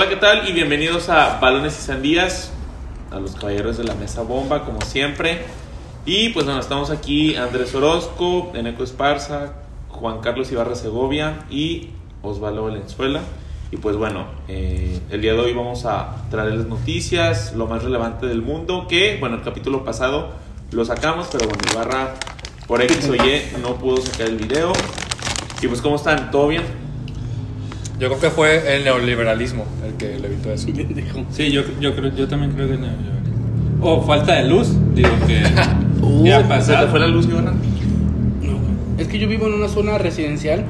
Hola, ¿qué tal? Y bienvenidos a Balones y Sandías, a los caballeros de la mesa bomba, como siempre. Y pues bueno, estamos aquí Andrés Orozco, Eneco Esparza, Juan Carlos Ibarra Segovia y Osvaldo Valenzuela. Y pues bueno, eh, el día de hoy vamos a traerles noticias, lo más relevante del mundo, que bueno, el capítulo pasado lo sacamos, pero bueno, Ibarra por X o Y no pudo sacar el video. Y pues, ¿cómo están? ¿Todo bien? Yo creo que fue el neoliberalismo el que le evitó eso. Sí, yo, yo, creo, yo también creo que no. O falta de luz, digo que. Uh, ¿Qué ha ¿Se te pasado? fue la luz, Ibarra? Es que yo vivo en una zona residencial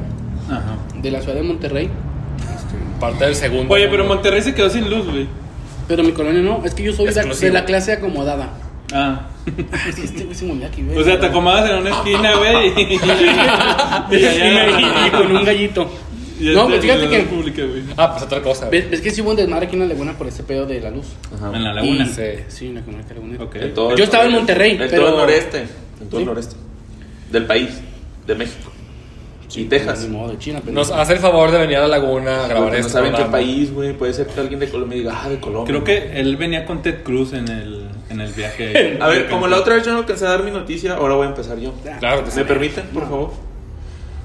Ajá. de la ciudad de Monterrey. Parte del segundo. Oye, pero. Monterrey se quedó sin luz, güey. Pero mi colonia no, es que yo soy de, Exclusivo. de la clase acomodada. Ah. Ah, es que este güey se movía aquí, güey. O sea, te acomodas en una esquina, güey. Y, y, Y, me- y con un gallito. No, pues fíjate que. República, güey. Ah, pues otra cosa. ¿Ves, ves que sí hubo un desmadre aquí en la laguna por ese pedo de la luz? Ajá. En la laguna. Y- Sí. Sí, en la. En todo Yo estaba en Monterrey, En todo pero- el noreste. En todo el noreste. Del país. De México. y Texas. Modo, de China, pero. Nos hace el favor de venir a la laguna a grabar Porque no saben qué país, güey. Puede ser que alguien de Colombia diga, ah, de Colombia. Creo que él venía con Ted Cruz en el, en el viaje. A ver, como la otra vez yo no alcancé a dar mi noticia, ahora voy a empezar yo. Claro que sí. ¿Me permiten, por favor?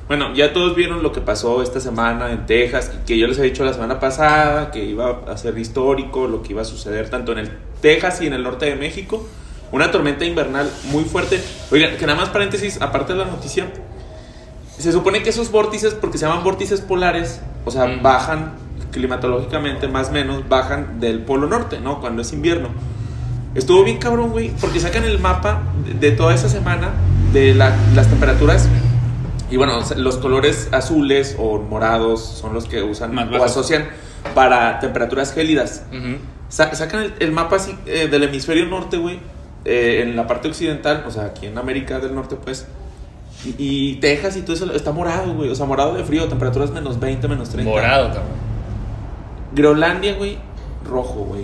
Bueno, ya todos vieron lo que pasó esta semana en Texas, que- yo les he dicho la semana pasada, que iba a ser histórico, lo que iba a suceder tanto en el Texas y en el norte de México. Una tormenta invernal muy fuerte. Oigan, que nada más paréntesis, aparte de la noticia, se supone que esos vórtices, porque se llaman vórtices polares, o sea, Mm. bajan climatológicamente, más o menos, bajan del polo norte, ¿no? Cuando es invierno. Estuvo bien cabrón, güey, porque sacan el mapa de, de toda esa semana de la- las temperaturas. Y bueno, los colores azules o morados son los que usan Más o asocian para temperaturas gélidas. Sa- sacan el, el mapa así eh, del hemisferio norte, güey, eh, en la parte occidental, o sea, aquí en América del Norte, pues. Y, y Texas y todo eso está morado, güey, o sea, morado de frío, temperaturas menos 20, menos 30. Morado, cabrón. Groenlandia, güey, rojo, güey.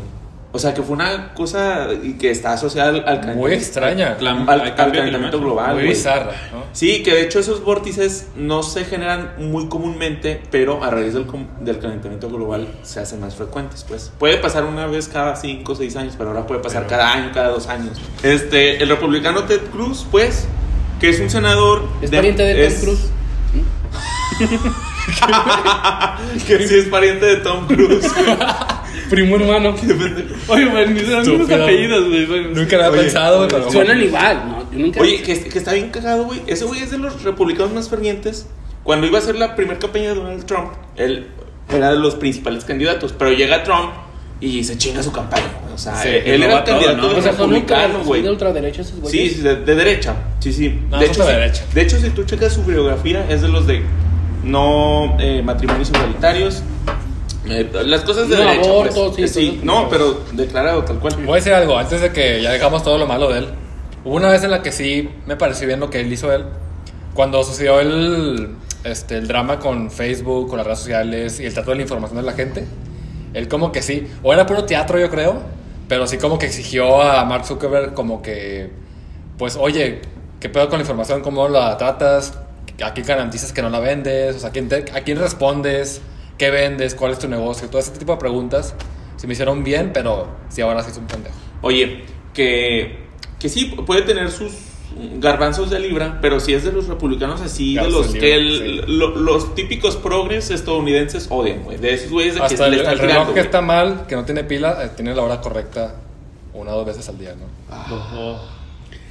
O sea, que fue una cosa y que está asociada al, al Muy extraña. Al, calentamiento global. Muy güey. bizarra, ¿no? Sí, que de hecho esos vórtices no se generan muy comúnmente, pero a raíz del, com- del calentamiento global se hacen más frecuentes, pues. Puede pasar una vez cada 5 o 6 años, pero ahora puede pasar Pero- cada año, cada dos años. Este, el republicano Ted Cruz, pues, que es un senador... ¿Es pariente de Tom es- Cruise? que sí es pariente de Tom Cruise. Primo hermano. Oye, güey, los Estúpido. apellidos, güey. Nunca lo había pensado, güey, pero. Suenan igual, ¿no? Yo nunca. Oye, que, que está bien cagado, güey. Ese güey es de los republicanos más fervientes. Cuando iba a ser la primera campaña de Donald Trump, él era de los principales candidatos. Pero llega Trump y se chinga su campaña. O sea, Sí, él era el todo, candidato ¿no? de o sea, republicano, güey. de ultraderecha esos Sí, güeyes. sí, de, de derecha. Sí, sí. No, de, hecho, de si- derecha. de hecho, si tú checas su biografía, es de los de no eh, matrimonios igualitarios. Eh, las cosas de No, derecha. aborto, pues. sí, Eh, todo. no, pero declarado tal cual. Voy a decir algo, antes de que ya dejamos todo lo malo de él. Hubo una vez en la que sí me pareció bien lo que él hizo él. Cuando sucedió el, este, el drama con Facebook, con las redes sociales y el trato de la información de la gente. Él como que sí, o era puro teatro yo creo, pero sí como que exigió a Mark Zuckerberg como que, pues oye, ¿qué pedo con la información? ¿Cómo la tratas? ¿A quién garantizas que no la vendes? O sea, ¿a quién, te- a quién respondes? ¿Qué vendes? ¿Cuál es tu negocio? Todo ese tipo de preguntas se me hicieron bien, pero sí ahora sí es un pendejo. Oye, que, que sí puede tener sus garbanzos de libra, pero si es de los republicanos así, de los de que libra, el- sí. lo- los típicos progres estadounidenses odian, güey. De esos güeyes de que Hasta le el, están el reloj tirando. que está mal, que no tiene pila, eh, tiene la hora correcta una o dos veces al día, ¿no? Ojo.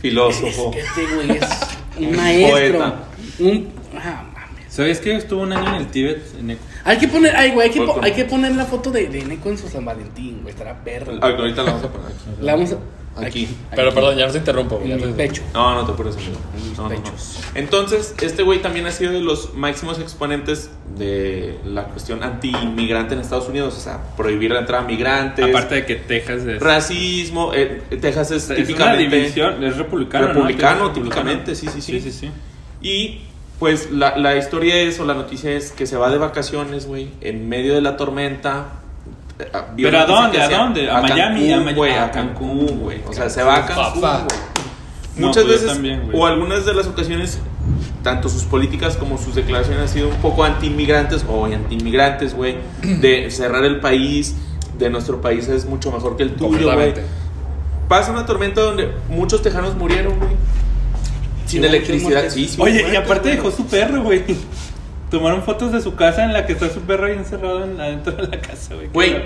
Filósofo. Es que este güey es un maestro. Poeta. Un. Ah, mames. ¿Sabes que estuvo un año en el Tíbet? En Eco? Hay que poner, ay, güey, hay que, po- hay que poner la foto de, de Neko en su San Valentín, güey. Estará perro. Ah, ahorita la vamos a poner aquí. La vamos a. Aquí. Pero perdón, ya no te interrumpo. En te- pecho. No, no te amigo. En mis No, no, no. pechos. Entonces, este güey también ha sido de los máximos exponentes de la cuestión anti-inmigrante en Estados Unidos. O sea, prohibir la entrada a migrantes. Aparte de que Texas es. Racismo. eh, Texas es, es una típicamente. división, es republicano. ¿no? Republicano, típicamente, sí, sí, sí. Sí, sí, sí. Y pues la, la historia es, o la noticia es que se va de vacaciones, güey, en medio de la tormenta. eh, vio ¿Pero a dónde? ¿A dónde? ¿A Miami? Cancún, ¿A Ah, a Cancún, Cancún, güey. O sea, Cancún, se va a Cancún, papá. güey. No, Muchas pues veces, también, o algunas de las ocasiones, tanto sus políticas como sus declaraciones han sido un poco anti-inmigrantes o anti-inmigrantes, güey, de cerrar el país, de nuestro país es mucho mejor que el tuyo, güey. Pasa una tormenta donde muchos tejanos murieron, güey. Sin electricidad, sí, sí. Oye, y aparte dejó su perro, güey. Tomaron fotos de su casa en la que está su perro ahí encerrado en, adentro de la casa, güey. Güey,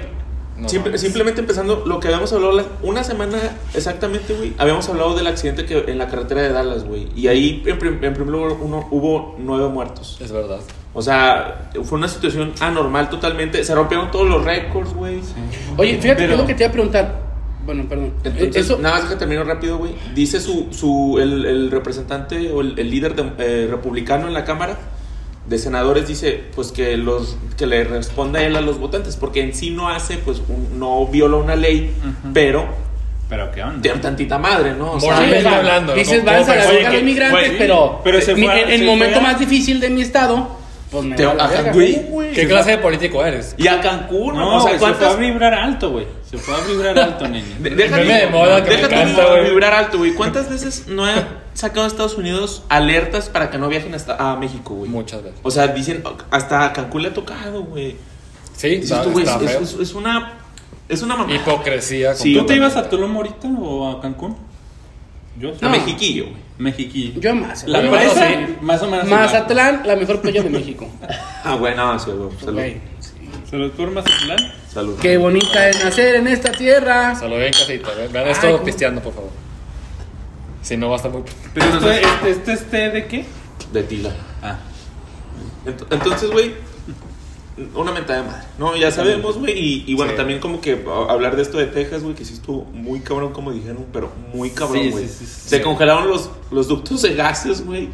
No simple- mames. simplemente empezando lo que habíamos hablado la- una semana exactamente, güey. Habíamos hablado del accidente que en la carretera de Dallas, güey. Y ahí, en, prim- en primer lugar, uno, hubo nueve muertos. Es verdad. O sea, fue una situación anormal totalmente. Se rompieron todos los récords, güey. Oye, fíjate Pero- que es lo que te iba a preguntar. Bueno, perdón. Entonces, Eso, nada más que termino rápido, güey. Dice su, su el, el representante o el, el líder de- eh, republicano en la Cámara de senadores dice pues que los que le responda él a los votantes porque en sí no hace pues un- no viola una ley Ujú. pero Pero qué onda. de tantita madre no o sea, Sí, hablando. Dices, vamos a verga a los migrantes, pero, pero se en- fue en el momento a- más difícil de mi estado, pues me Te- va a a verga. Cancún, güey. ¿Qué clase de político eres? y a Cancún No, o sea se fue a vibrar alto, güey. Se fue a vibrar alto, deja Meme de moda que me deja tú encanta, güey. vibrar alto güey cuántas veces no ha sacado Estados Unidos alertas para que no viajen hasta a México güey Muchas veces. o sea dicen hasta a Cancún le ha tocado güey Sí, Dices está, tú, güey, está es, feo. es- es una es una mamada Hipocresía. Sí, ¿Tú te ibas a Tulum ahorita o a Cancún? Yo a sí. Mexiquillo güey Mexiquillo. Yo más. La Yo presa, más. o menos. Mazatlán, la mejor playa de México. ah bueno sí, güey, salud Güey, ¿Salud por Mazatlán? salud Qué bonita es nacer en esta tierra. Se lo ven en casita. ve- Vean Ay, esto cómo- pisteando, por favor. Si no, va a estar muy. ¿Pero esto, este, este es té de qué? de tila Ah. Ent- Entonces, güey, una mentada de madre. No, ya sabemos, güey. Y, y bueno, Sí. también como que hablar de esto de Texas, güey, que sí estuvo muy cabrón, como dijeron, pero muy cabrón, güey. sí, sí, sí. se congelaron los, los ductos de gases, güey.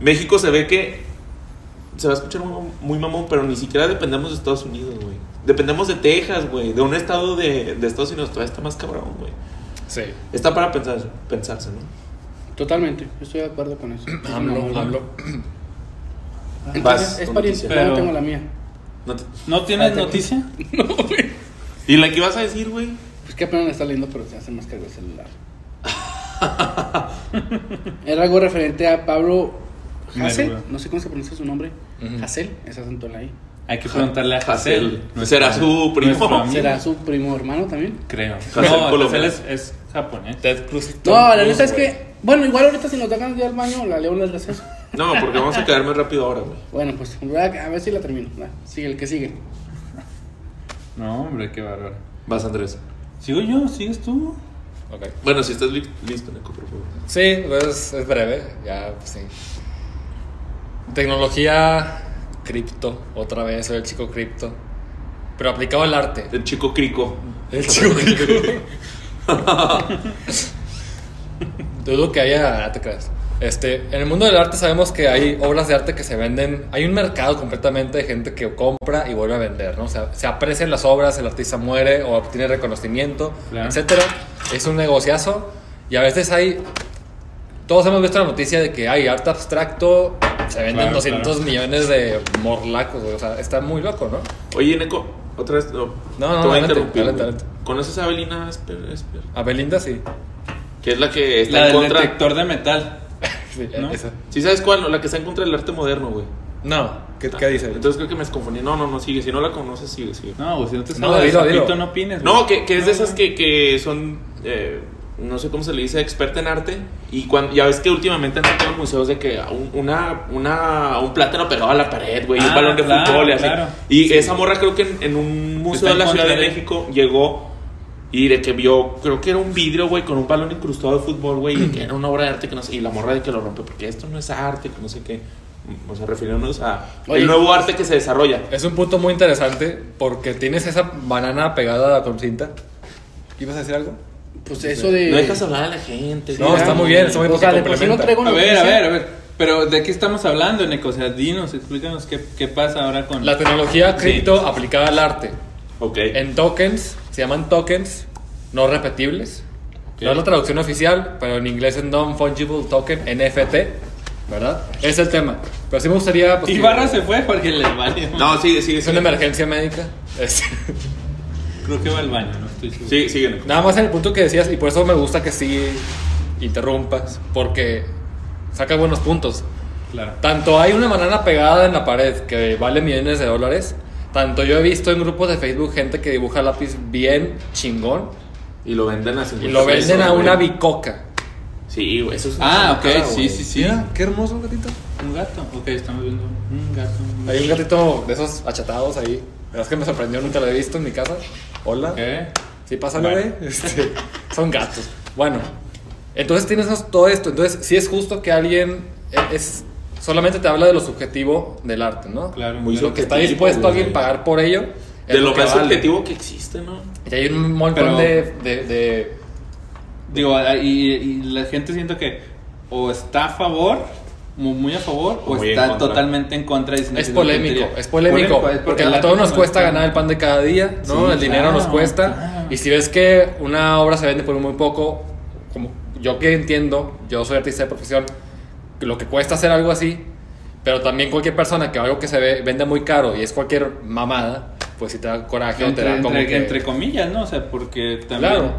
México se ve que se va a escuchar muy, muy mamón, pero ni siquiera dependemos de Estados Unidos, güey. Dependemos de Texas, güey. De un estado de, de Estados Unidos todavía está más cabrón, güey. Sí. Está para pensar, pensarse, ¿no? Totalmente, estoy de acuerdo con eso. AMLO, No, AMLO. Entonces, Vas es pariente, pero no tengo la mía. No te- ¿No tienes Espérate. noticia? ¿Y la que ibas a decir, güey? Pues que apenas me está leyendo, pero se hace más cargo el celular. Era algo referente a Pablo Hassel, no sé cómo se pronuncia su nombre. Hassel, ese acento en la I. Hay que preguntarle a Hassel. Será su primo. ¿Será su primo hermano también? Creo. Hassel no. Hassel es, es japonés. Ted Cruz. No, la neta es güey. que, bueno, igual ahorita si nos da ganas de ir al baño, la leo en el receso. No, porque vamos a quedarme rápido ahora, güey. Bueno, pues voy a a ver si la termino. Va, Sigue el que sigue. No, hombre, qué bárbaro. Vas, Andrés. ¿Sigo yo? ¿Sigues tú? Ok. Bueno, si estás li- listo, Neko, por favor. Sí, pues es breve. Ya, pues sí. Tecnología cripto. Otra vez, soy el chico cripto. Pero aplicado al arte. El chico crico. El chico cripto. Dudo que haya, no te creas. Este, en el mundo del arte sabemos que hay obras de arte que se venden, hay un mercado completamente de gente que compra y vuelve a vender, ¿no? O sea, se aprecian las obras, el artista muere o obtiene reconocimiento, Claro. etcétera. Es un negociazo y a veces hay todos hemos visto la noticia de que hay arte abstracto, se venden Claro, 200 claro. millones de morlacos, o sea, está muy loco, ¿no? Oye, Neko, otra vez. No, No, no, te voy a adelante, interrumpir. adelante, güey. adelante. ¿Conoces a Abelina Esper, Esper? A Belinda sí. Que es la que está La en del contra. detector de metal. Sí, ¿No? esa. ¿Sí sabes cuál? No, La que está en contra del arte moderno, güey. No, ¿qué, qué dice? Entonces creo que me confundí. No, no, no, sigue. Si no la conoces, sigue, sigue. No, güey, si no te No, sabes dilo, de dilo. no opines. güey. No, que, que es de No, esas no. que, que son. eh, no sé cómo se le dice, experta en arte. Y cuando, ya ves que últimamente han sacado museos de que un, una, una, un plátano pegado a la pared, güey, y un Ah, balón de claro, fútbol y así. claro. Y Sí. esa morra creo que en, en un museo Está de la Ciudad de de- México llegó y de que vio, creo que era un vidrio, güey, con un balón incrustado de fútbol, güey, y que era una obra de arte que no sé, y la morra de que lo rompe, porque esto no es arte, que no sé qué. O sea, refiriéndonos a Oye. el nuevo arte que se desarrolla. Es un punto muy interesante porque tienes esa banana pegada con cinta. ¿Ibas a decir algo? Pues eso de. No dejas hablar a la gente. No, está muy bien, está muy O sea, de por sí no traigo A ver, a ver, a ver. Pero ¿de qué estamos hablando, Neko? O sea, dinos, explícanos qué, qué pasa ahora con... La tecnología Sí. cripto aplicada al arte. Ok. En tokens, se llaman tokens no repetibles. Ok. No es la traducción oficial, pero en inglés es Non-Fungible Token, NFT, ¿verdad? Es el tema. Pero sí me gustaría... pues, Y que- Barra se fue porque le vale. No, sigue, sigue. Es sigue. una emergencia médica. Es- Creo que va al baño, no estoy seguro. Sí, sigue. Nada más en el punto que decías, y por eso me gusta que sí interrumpas, porque saca buenos puntos. Claro. Tanto hay una banana pegada en la pared que vale millones de dólares, tanto yo he visto en grupos de Facebook gente que dibuja lápiz bien chingón Y lo venden a 50 y lo venden pesos, a una güey. bicoca. Sí, güey, eso es Ah, ok, cara, sí, güey. sí, sí. Mira, qué hermoso gatito. Un gato. Ok, estamos viendo un gato. Hay un gatito de esos achatados ahí. La verdad es que me sorprendió, nunca lo he visto en mi casa. Hola. Ok. Sí, pasa, Bueno. güey. Este, son gatos. Bueno, entonces tienes todo esto. Entonces, sí es justo que alguien e- es solamente te habla de lo subjetivo del arte, ¿no? Claro. Muy De lo que está subjetivo, dispuesto güey. alguien a pagar por ello. es De lo que más vale. objetivo que existe, ¿no? Y hay un montón Pero- de, de- de- Digo, y, y la gente siento que o está a favor, muy, a favor, O o, muy en está totalmente en contra. diciendo Es polémico, es polémico, es porque el a todos nos no cuesta ganar el pan de cada día, ¿no? Sí, el dinero nos cuesta. claro. Y si ves que una obra se vende por muy poco, como yo que entiendo, yo soy artista de profesión, lo que cuesta hacer algo así, pero también cualquier persona que algo que se ve, vende muy caro y es cualquier mamada, pues si te da coraje o te Entre, da como entre- que... entre comillas, ¿no? O sea, porque también. Claro.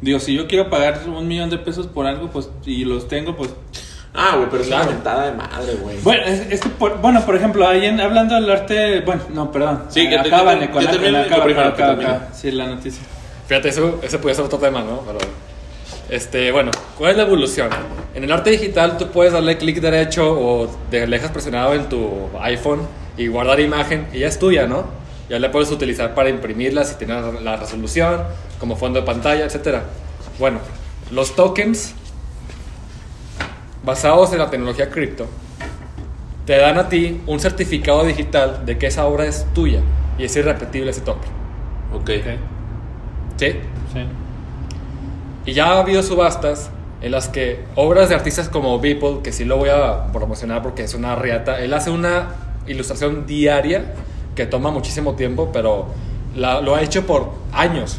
Digo, si yo quiero pagar un millón de pesos por algo, pues, y los tengo, pues. Ah, güey, pero es Claro. una mentada de madre, güey. Bueno, es, es que, por, bueno, por ejemplo, ahí en- hablando del arte. Bueno, no, perdón. Sí, que te- Acaban con la- acaba, acaba, acaba. Sí, la noticia. Fíjate, eso, ese puede ser otro tema, ¿no? Pero, este, bueno, ¿cuál es la evolución? En el arte digital tú puedes darle clic derecho o de dejas presionado en tu iPhone y guardar imagen y ya es tuya, ¿no? Ya la puedes utilizar para imprimirla si tienes la resolución, como fondo de pantalla, etc. Bueno, los tokens basados en la tecnología cripto te dan a ti un certificado digital de que esa obra es tuya y es irrepetible ese token. Ok. Ok. ¿Sí? Sí. Y ya ha habido subastas en las que obras de artistas como Beeple, que sí lo voy a promocionar porque es una riata, él hace una ilustración diaria que toma muchísimo tiempo, pero la- lo ha hecho por años.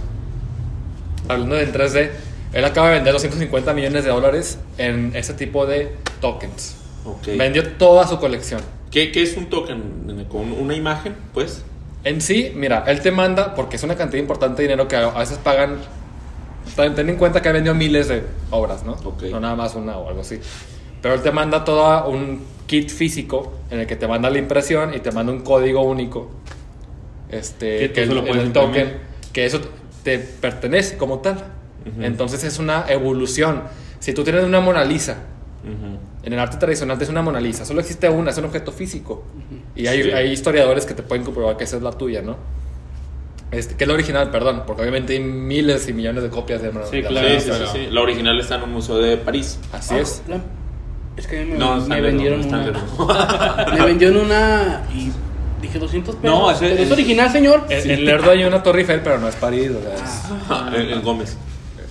Hablando de en 3D, él acaba de vender 250 millones de dólares en ese tipo de tokens. Ok. Vendió toda su colección. ¿Qué, qué es un token? ¿Con una imagen, pues? En sí, mira, él te manda, porque es una cantidad importante de dinero que a veces pagan. Ten ten en cuenta que ha vendido miles de obras, ¿no? Ok. No nada más una o algo así. Pero él te manda todo un kit físico en el que te manda la impresión y te manda un código único. Este, Que el, puedes el token, que eso te pertenece como tal. Ujú. Entonces es una evolución. Si tú tienes una Mona Lisa, Ujú. en el arte tradicional es una Mona Lisa, solo existe una, es un objeto físico. Y hay, Sí. hay historiadores que te pueden comprobar que esa es la tuya, ¿no? Este, que es la original, perdón, porque obviamente hay miles y millones de copias de Sí, claro. Sí, sí, pero- sí, sí. La original está en un museo de París. Así Ah, es. la- Es que a mí me, No, me Stanley vendieron no, una. Me vendieron una y dije 200 pesos. No, ese- ¿Pero es original, señor? En, en Lerdo hay una Torre Eiffel, pero no es París, o sea, es- no. en, en Gómez.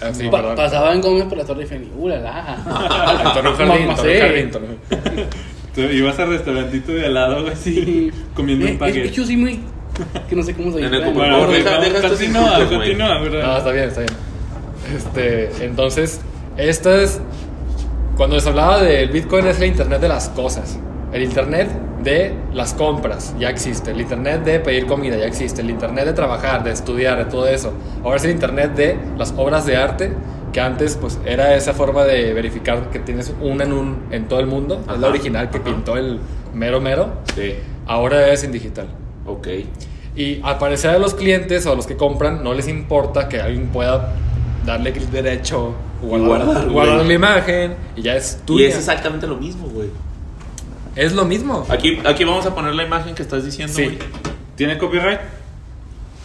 ah, sí, Pa- perdón. pasaba en Gómez por la Torre Eiffel. ¡Uh, la, la! En Torre Jardín, Torre. Jardín, Torre- ibas al restaurantito de al lado, güey, así, comiendo Eh, un es paquete. que yo soy muy. Que no sé cómo se llama. Bueno, ok, deja- deja estos continúa, güey. continúa, ¿verdad? No, está bien, está bien. Este, entonces, esto es. Cuando les hablaba del Bitcoin, es el Internet de las cosas. El Internet de las compras ya existe. El Internet de pedir comida ya existe. El Internet de trabajar, de estudiar, de todo eso. Ahora es el Internet de las obras de arte. Que antes, pues, era esa forma de verificar que tienes una en, un, en todo el mundo. Es la Ajá, original que ajá. pintó el mero mero. Sí. Ahora es en digital. Ok. Y al parecer a los clientes o a los que compran no les importa que alguien pueda darle clic derecho o guardar, guardar, guardar la imagen y ya es Y tuya. es exactamente lo mismo, güey. Es lo mismo. Aquí, aquí vamos a poner la imagen que estás diciendo, Sí. güey. ¿Tiene copyright?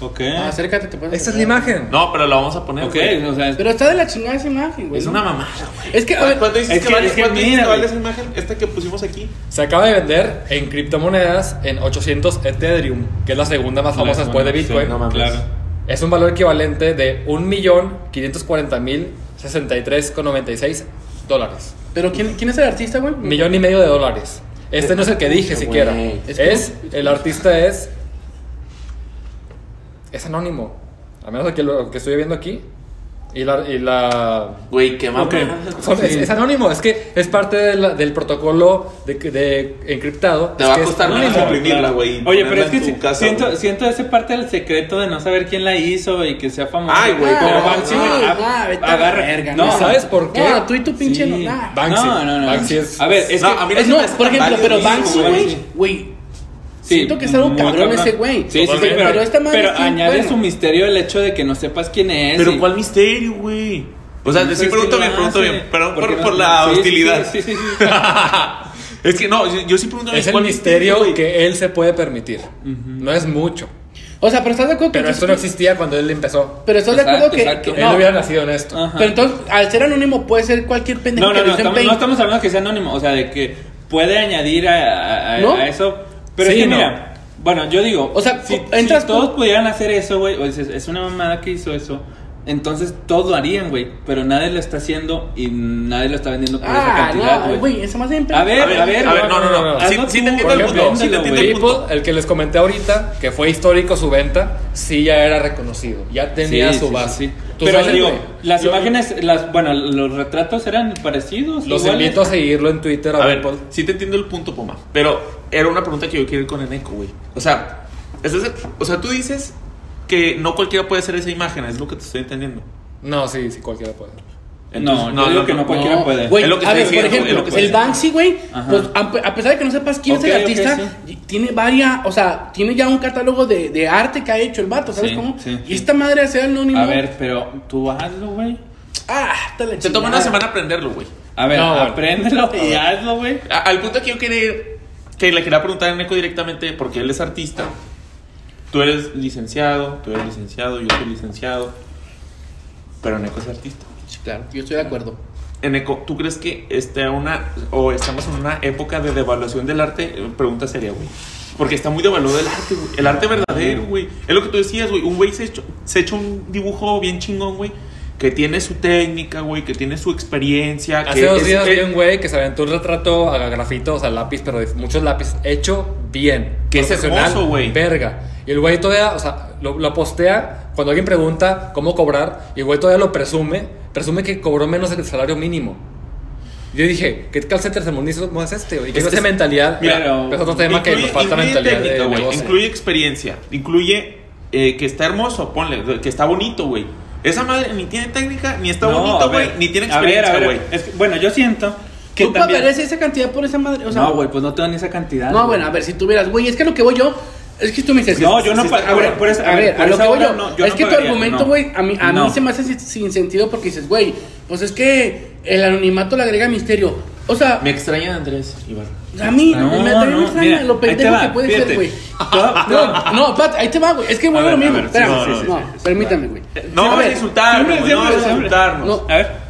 Ok. Ah, acércate, te puedes Esta es la imagen. No, pero la vamos a poner, ok, güey. o sea, Pero está de la chingada esa imagen, güey. Es una mamada, güey. Es que, a ver, ¿Cuánto dices es que, que- vale, es que ¿cuánto dices mira, que vale güey. esa imagen? Esta que pusimos aquí. Se acaba de vender en criptomonedas en 800 Ethereum, que es la segunda más famosa después de Bitcoin. sí, no mames. claro. Es un valor equivalente de 1.540.063,96 dólares. pero ¿quién, ¿quién es el artista, güey? Millón y medio de dólares. Este no es el que dije Güey. siquiera. Es Es, el artista es. Es anónimo. A menos que lo que estoy viendo aquí. Y la, y la Güey, qué mamá. Ok. son- es, es anónimo, es que es parte de la- del protocolo de, de encriptado. Te va a costar menos imprimirla, güey. Oye, pero es que si- casa, siento, siento esa parte del secreto de no saber quién la hizo y que sea famoso. Ay, güey, pero no, Banksy, no, a- agarra. verga, no, no. ¿Sabes por qué? No, tú y tu pinche Sí. no. nah. Banksy. No, no, no. Banksy es- A ver, es No, que. a mí no Es, se no, por ejemplo, pero Banksy, güey. Sí, siento que es algo cabrón ese güey. Sí, sí, sí, pero, Pero esta madre pero sí, añade bueno. su misterio el hecho de que no sepas quién es. Pero y- ¿cuál misterio, güey? O sea, No sí pregunto bien, pregunto bien. Perdón por, Porque por no- la sí, hostilidad. Sí, sí, sí. sí. es que no, yo, yo sí pregunto Es el ¿cuál misterio güey? que él se puede permitir. No es mucho. O sea, pero estás de acuerdo Pero que esto no existía cuando él empezó. Pero estás de acuerdo que, exacto. que- Él no. hubiera nacido en esto. Ajá. Pero entonces, al ser anónimo puede ser cualquier pendejo No, que no, lo no, estamos, no estamos hablando que sea anónimo, o sea, de que puede añadir a, a- a- ¿No? a eso. Pero Sí, es que no. mira, bueno, yo digo, O sea, si, entras si todos pudieran hacer eso, güey, o es, es una mamada que hizo eso, entonces todos lo harían, güey, pero nadie lo está haciendo y nadie lo está vendiendo por esa Ah, cantidad, no, güey. güey, eso más bien A ver, A ver, a ver, a ver, no, no, no. Sí, sí te entiendo el punto, sí te entiendo el punto. El que les comenté ahorita, que fue histórico su venta, sí ya era reconocido. Ya tenía Sí, su sí, base. sí. Pero sabes, digo, las yo- imágenes, las, bueno, los retratos eran parecidos. Los iguales. invito a seguirlo en Twitter. A ver, People. sí te entiendo el punto, Poma. Pero era una pregunta que yo quiero ir con Eneco, güey. O sea, es o sea, tú dices que no cualquiera puede hacer esa imagen, es lo que te estoy entendiendo. No, sí, sí, cualquiera puede. No, yo digo que no cualquiera puede. Güey, Es lo que a ver, por diciendo, es ejemplo, lo que el. Banksy, güey, Ajá. pues a, a pesar de que no sepas quién Ok, es el artista, sí. tiene varias, o sea, tiene ya un catálogo de, de arte que ha hecho el vato, ¿sabes Sí, cómo? sí, y sí. esta madre hace anónimo. A ver, pero tú hazlo, güey. Ah, te la Se toma una semana aprenderlo, güey. A ver, No, apréndelo y hazlo, güey. Al punto que yo quería ir, que le quería preguntar a Eneco directamente, porque él es artista. Tú eres licenciado, tú eres licenciado, yo soy licenciado. Pero Eneco es artista. Sí, claro, yo estoy de acuerdo. Eneco, ¿tú crees que esté una o estamos en una época de devaluación del arte? Eh, Pregunta seria, güey. Porque está muy devaluado el arte, güey. El arte verdadero, güey. Es lo que tú decías, güey. Un güey se echó, se un dibujo bien chingón, güey. Que tiene su técnica, güey. Que tiene su experiencia. Hace que dos días eh, vi un güey que se aventó un retrato a grafito, o sea, lápiz, pero de muchos lápices, hecho bien. Que es hermoso, güey. Verga. Y el güey todavía, o sea, lo, lo postea cuando alguien pregunta cómo cobrar, y el güey todavía lo presume, presume que cobró menos del salario mínimo. Yo dije, ¿qué de tercermundismo es este, güey? ¿Qué Este es- mentalidad? Mira, Pero es otro tema que incluye- nos falta incluye mentalidad técnica, de negocio. Incluye experiencia. Incluye eh, que está hermoso, ponle. Que está bonito, güey. Esa madre ni tiene técnica, ni está No, bonito, güey. Ni tiene experiencia, güey. es que, bueno, yo siento que ¿Tú también... pagarías esa cantidad por esa madre? O sea, no, güey, pues no tengo ni esa cantidad. No, güey. bueno, a ver, si tuvieras, güey, es que lo que voy yo, es que tú me dices... No, yo no a ver, por eso- a ver, por a lo esa que voy yo, no, yo es no que tu argumento, no. güey, a mí, a No. mí se me hace sin, sin sentido porque dices, güey, pues es que el anonimato le agrega misterio. O sea, Me extraña Andrés Ibarra. a mí No, me, también me no, extraña mira, lo pendejo que puede fíjate. ser, güey. No, no, espérate, ahí te va, güey. Es que vuelve A lo mismo. Espérame, no, permítame, güey. No A vamos a insultarnos. No vamos a insultarnos. No. A ver.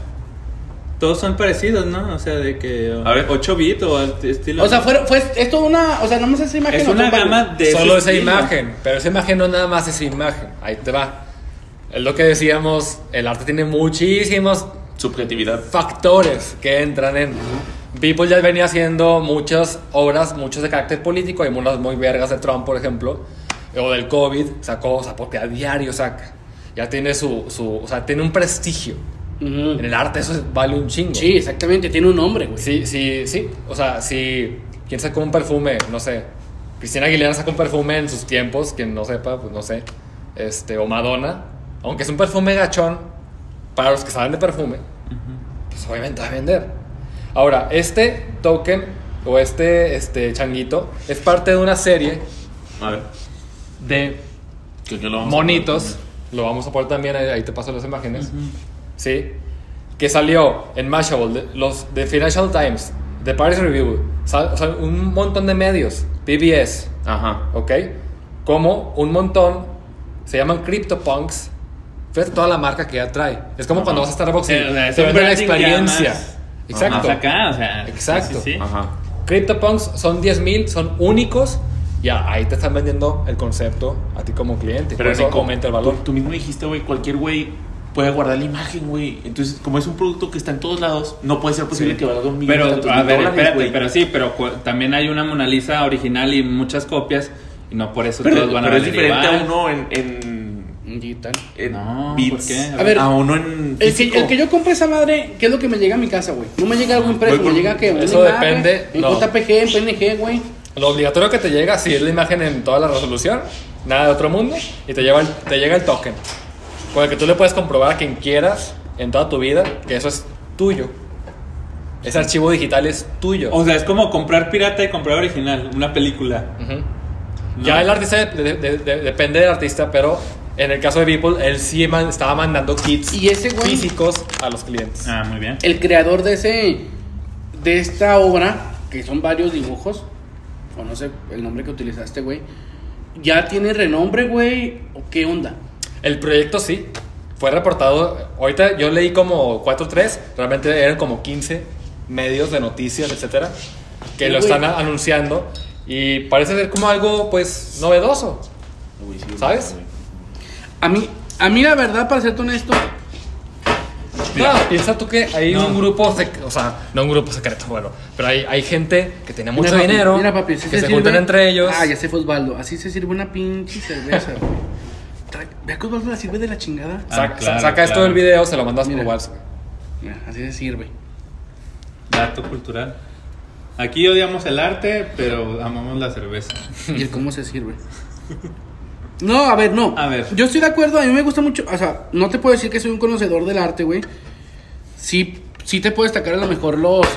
Todos son parecidos, ¿no? O sea, de que... A ver. 8 bits o al estilo... O sea, fue, fue, es toda una, o sea, no más esa imagen. es una gama de... Solo esa estilo. imagen, pero esa imagen no nada más esa imagen. Ahí te va. Es lo que decíamos, el arte tiene muchísimos Subjetividad. factores que entran en. People ya venía haciendo muchas obras, muchas de carácter político, hay unas muy vergas de Trump, por ejemplo, o del COVID, sacó, o sea, porque a diario saca. Ya tiene su, su o sea, tiene un prestigio. Ujú. En el arte eso es- vale un chingo. Sí, exactamente, tiene un nombre, güey. Sí, sí, sí. O sea, si quien sacó un perfume, no sé. Cristina Aguilera sacó un perfume en sus tiempos, quien no sepa, pues no sé. Este, o Madonna. Aunque es un perfume gachón, para los que saben de perfume, pues obviamente va a vender. Ahora, este token o este, este changuito es parte de una serie A ver. de que- que lo vamos a monitos. Lo vamos a poner también, ahí ahí te paso las imágenes. Sí. Que salió en Mashable, de- los de Financial Times, de Paris Review, sal- un montón de medios, PBS. Ajá. ¿ok? Como un montón, se llaman CryptoPunks. Fíjate toda la marca que ya trae. Es como cuando vas a Starbucks y es te venden la experiencia. Exacto. Más acá, o sea... Exacto. sí, sí, sí. Ajá. CryptoPunks son 10.000, son únicos. Ya ahí te están vendiendo el concepto a ti como cliente. Pero por eso Nico, aumenta el valor. Tú, tú mismo dijiste, güey, cualquier güey puede guardar la imagen, güey. Entonces, como es un producto que está en todos lados, no puede ser posible Sí. que valga un millón Pero, tantos a mil ver, dólares, espérate, güey. pero sí, pero también hay una Mona Lisa original y muchas copias y no por eso Pero, todos van a pero es diferente igual. a uno en, en, Digital. en No, bits. ¿por qué? A ver, a uno en El que, el que yo compre esa madre, ¿qué es lo que me llega a mi casa, güey? No me llega algo impreso, me llega que una eso imagen depende, En no. JPG, en PNG, güey. Lo obligatorio que te llega, si es la imagen en toda la resolución, nada de otro mundo, y te, lleva el- te llega el token. Con el que tú le puedes comprobar a quien quieras en toda tu vida que eso es tuyo. Ese archivo digital es tuyo. O sea, es como comprar pirata y comprar original, una película. Ya el artista de- de- de- depende del artista, pero en el caso de Beeple, él sí man- estaba mandando kits Y ese güey- físicos a los clientes. Ah, muy bien. El creador de ese. De esta obra, que son varios dibujos, o no sé el nombre que utilizaste, güey. ¿Ya tiene renombre, güey? ¿O qué onda? El proyecto sí, fue reportado. Ahorita yo leí como 4 o 3, realmente eran como 15 medios de noticias, etcétera, que Sí, lo güey. están anunciando y parece ser como algo pues novedoso. Uy, sí, ¿Sabes? güey. A mí, a mí la verdad, para serte honesto, No, piensa tú que hay No. un grupo, o sea, no un grupo secreto, bueno, pero hay, hay gente que tiene mucho Mira, papi, dinero, Mira, papi, así que se, sirve- juntan entre ellos. Ah, ya se fue Osvaldo. Así se sirve una pinche cerveza, que Osvaldo la sirve de la chingada. Ah, Saca, claro, saca esto claro. del video, se lo mandas por WhatsApp. Mira, así se sirve. Dato cultural. Aquí odiamos el arte, pero amamos la cerveza. ¿Y el cómo se sirve? No, a ver, no. A ver. Yo estoy de acuerdo, a mí me gusta mucho. O sea, no te puedo decir que soy un conocedor del arte, güey. Sí, sí te puedo destacar a lo mejor los.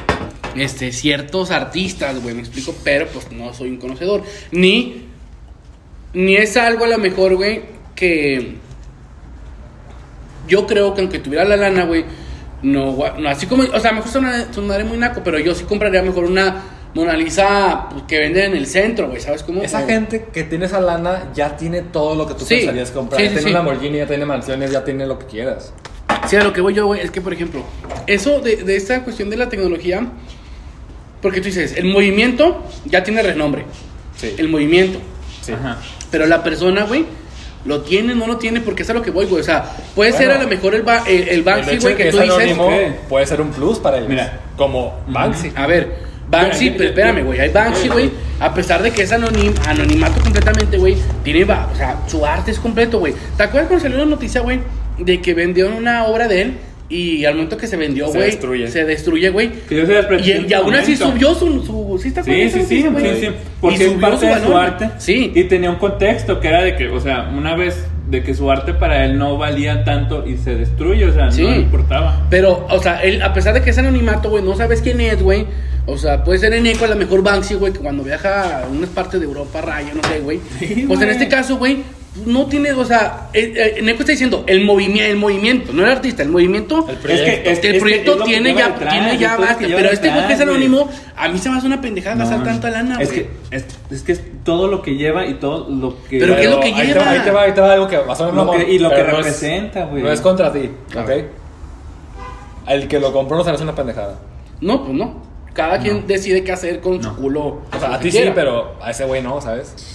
Este, ciertos artistas, güey, me explico, pero pues no soy un conocedor. Ni. Ni es algo a lo mejor, güey, que. Yo creo que aunque tuviera la lana, güey, no, no, así como, o sea, me gusta sonaré muy naco, pero yo sí compraría mejor una Mona Lisa pues, que venden en el centro, güey, ¿sabes cómo? Esa gente que tiene esa lana ya tiene todo lo que tú Sí, pensarías comprar. sí, tiene sí. una Lamborghini, ya tiene mansiones, ya tiene lo que quieras. Sí, a lo que voy yo, güey, es que, por ejemplo, eso de, de esta cuestión de la tecnología, porque tú dices, el movimiento ya tiene renombre, Sí. el movimiento, sí. Ajá. pero la persona, güey, lo tiene, no lo tiene, porque es a lo que voy, güey, o sea, puede Bueno. ser a lo mejor el, ba- el, el Banksy, güey, que es tú dices, puede ser un plus para ellos. Mira. Como Banksy. a ver, Banksy, Mira, pero espérame, güey, hay Banksy, güey, a pesar de que es anonim, anonimato completamente, güey, tiene, va- o sea, su arte es completo, güey. ¿Te acuerdas cuando salió una noticia, güey, de que vendió una obra de él y al momento que se vendió, Se güey, destruye. se destruye, güey? Se Y, y aún así su subió su, su ¿sí acuerdas Sí, sí, sí, sí, sí, Y porque es subió parte de su arte. Sí. Y tenía un contexto que era de que, o sea, una vez de que su arte para él no valía tanto y se destruye, o sea, Sí. no le importaba. Pero, o sea, él, a pesar de que es anonimato, güey, no sabes quién es, güey. O sea, puede ser en Eco a la mejor Banksy, güey, que cuando viaja a unas partes de Europa, raya, no sé, güey. Sí, pues en este caso, güey, no tiene, o sea, eh, eh, Neko está diciendo el, movimi el movimiento, no el artista, el movimiento. El proyecto. Es que- el proyecto es lo que tiene ya, detrás, tiene ya basta. lleva Pero este güey que es anónimo, a mí se me hace una pendejada gastar No, tanta lana, güey. es que, es, es que es todo lo que lleva y todo lo que. Pero ¿qué es lo que ahí te lleva? va- Ahí te va, ahí te va algo que va a sonar Lo que- y lo que no representa, güey. No es contra ti, A ¿ok? El que lo compró no se le hace una pendejada. No, pues no. Cada quien decide qué hacer con su culo. O sea, a ti sí, pero a ese güey no, ¿sabes?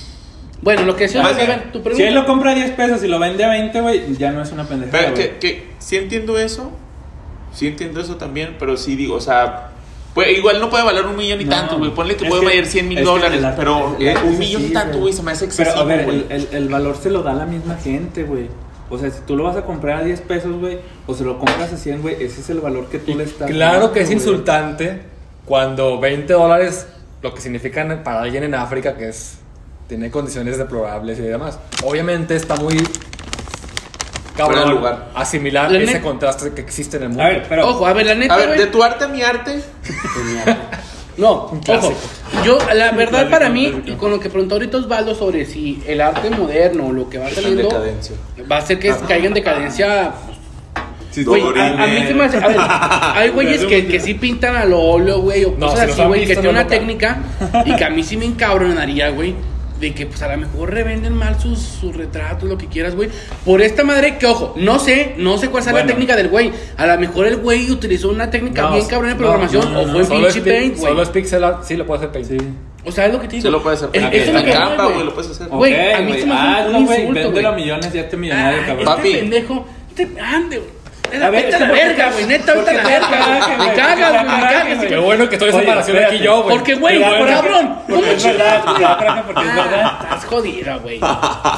Bueno, lo que Más a bien, ver, tu pregunta. Si él lo compra a 10 pesos y lo vende a 20, güey, ya no es una pendejada. Pero que, que sí entiendo eso, sí entiendo eso también, pero sí digo, o sea, pues, igual no puede valer un millón y No, tanto, güey. Ponle que puede que- valer 100 mil dólares, arte- pero eh, un millón y tanto, güey, se me hace excesivo, Pero a ver, el, el, el valor se lo da la misma gente, güey. O sea, si tú lo vas a comprar a 10 pesos, güey, o se lo compras a 100, güey, ese es el valor que tú le estás Claro dando, que es insultante cuando 20 dólares, lo que significan para alguien en África que es tiene condiciones deplorables y demás. Obviamente está muy Fuera de cabrón lugar. asimilar La ese contraste que existe en el mundo. A ver, pero. Ojo, a ver, la neta, A ver, güey. de tu arte a mi arte, No, ojo. clásico. Yo, la verdad, clásico, para mí, clásico. y con lo que preguntó ahorita Osvaldo sobre si el arte moderno o lo que va está en saliendo decadencia. va a hacer que caiga en decadencia. Sí, Güey, a, a mí se me hace. A ver, hay güeyes que, que sí pintan al óleo, güey, o No, cosas si los así, han güey, que visto, tienen no una lo técnica y que a mí sí me encabronaría, güey. De que pues a lo mejor revenden mal sus, sus retratos, lo que quieras, güey. Por esta madre que, ojo, no sé, no sé cuál sea la técnica del güey. A lo mejor el güey utilizó una técnica No, bien cabrón de no, programación no, o no, fue en pinche pi- paint, güey. solo es pixel art, sí lo puede hacer paint. Sí. O sea, es lo que te digo. se lo puede hacer. Es- Ah, Canva, güey. lo puedes hacer. Güey, a mí se me hace un hazlo, güey, insulto, véndelo a güey. millones, ya te millonario, Ah, cabrón. Papi. Este pendejo, este ande, güey. A ver, vete a la verga, güey. Neta, vete a la ¿por qué verga. Me cagas, güey. Me cagas. Qué bueno que estoy en Oye, separación aquí yo, güey. Porque, güey, cabrón. ¿Cómo verdad, coraje porque es Ah, verdad. Estás jodida, güey.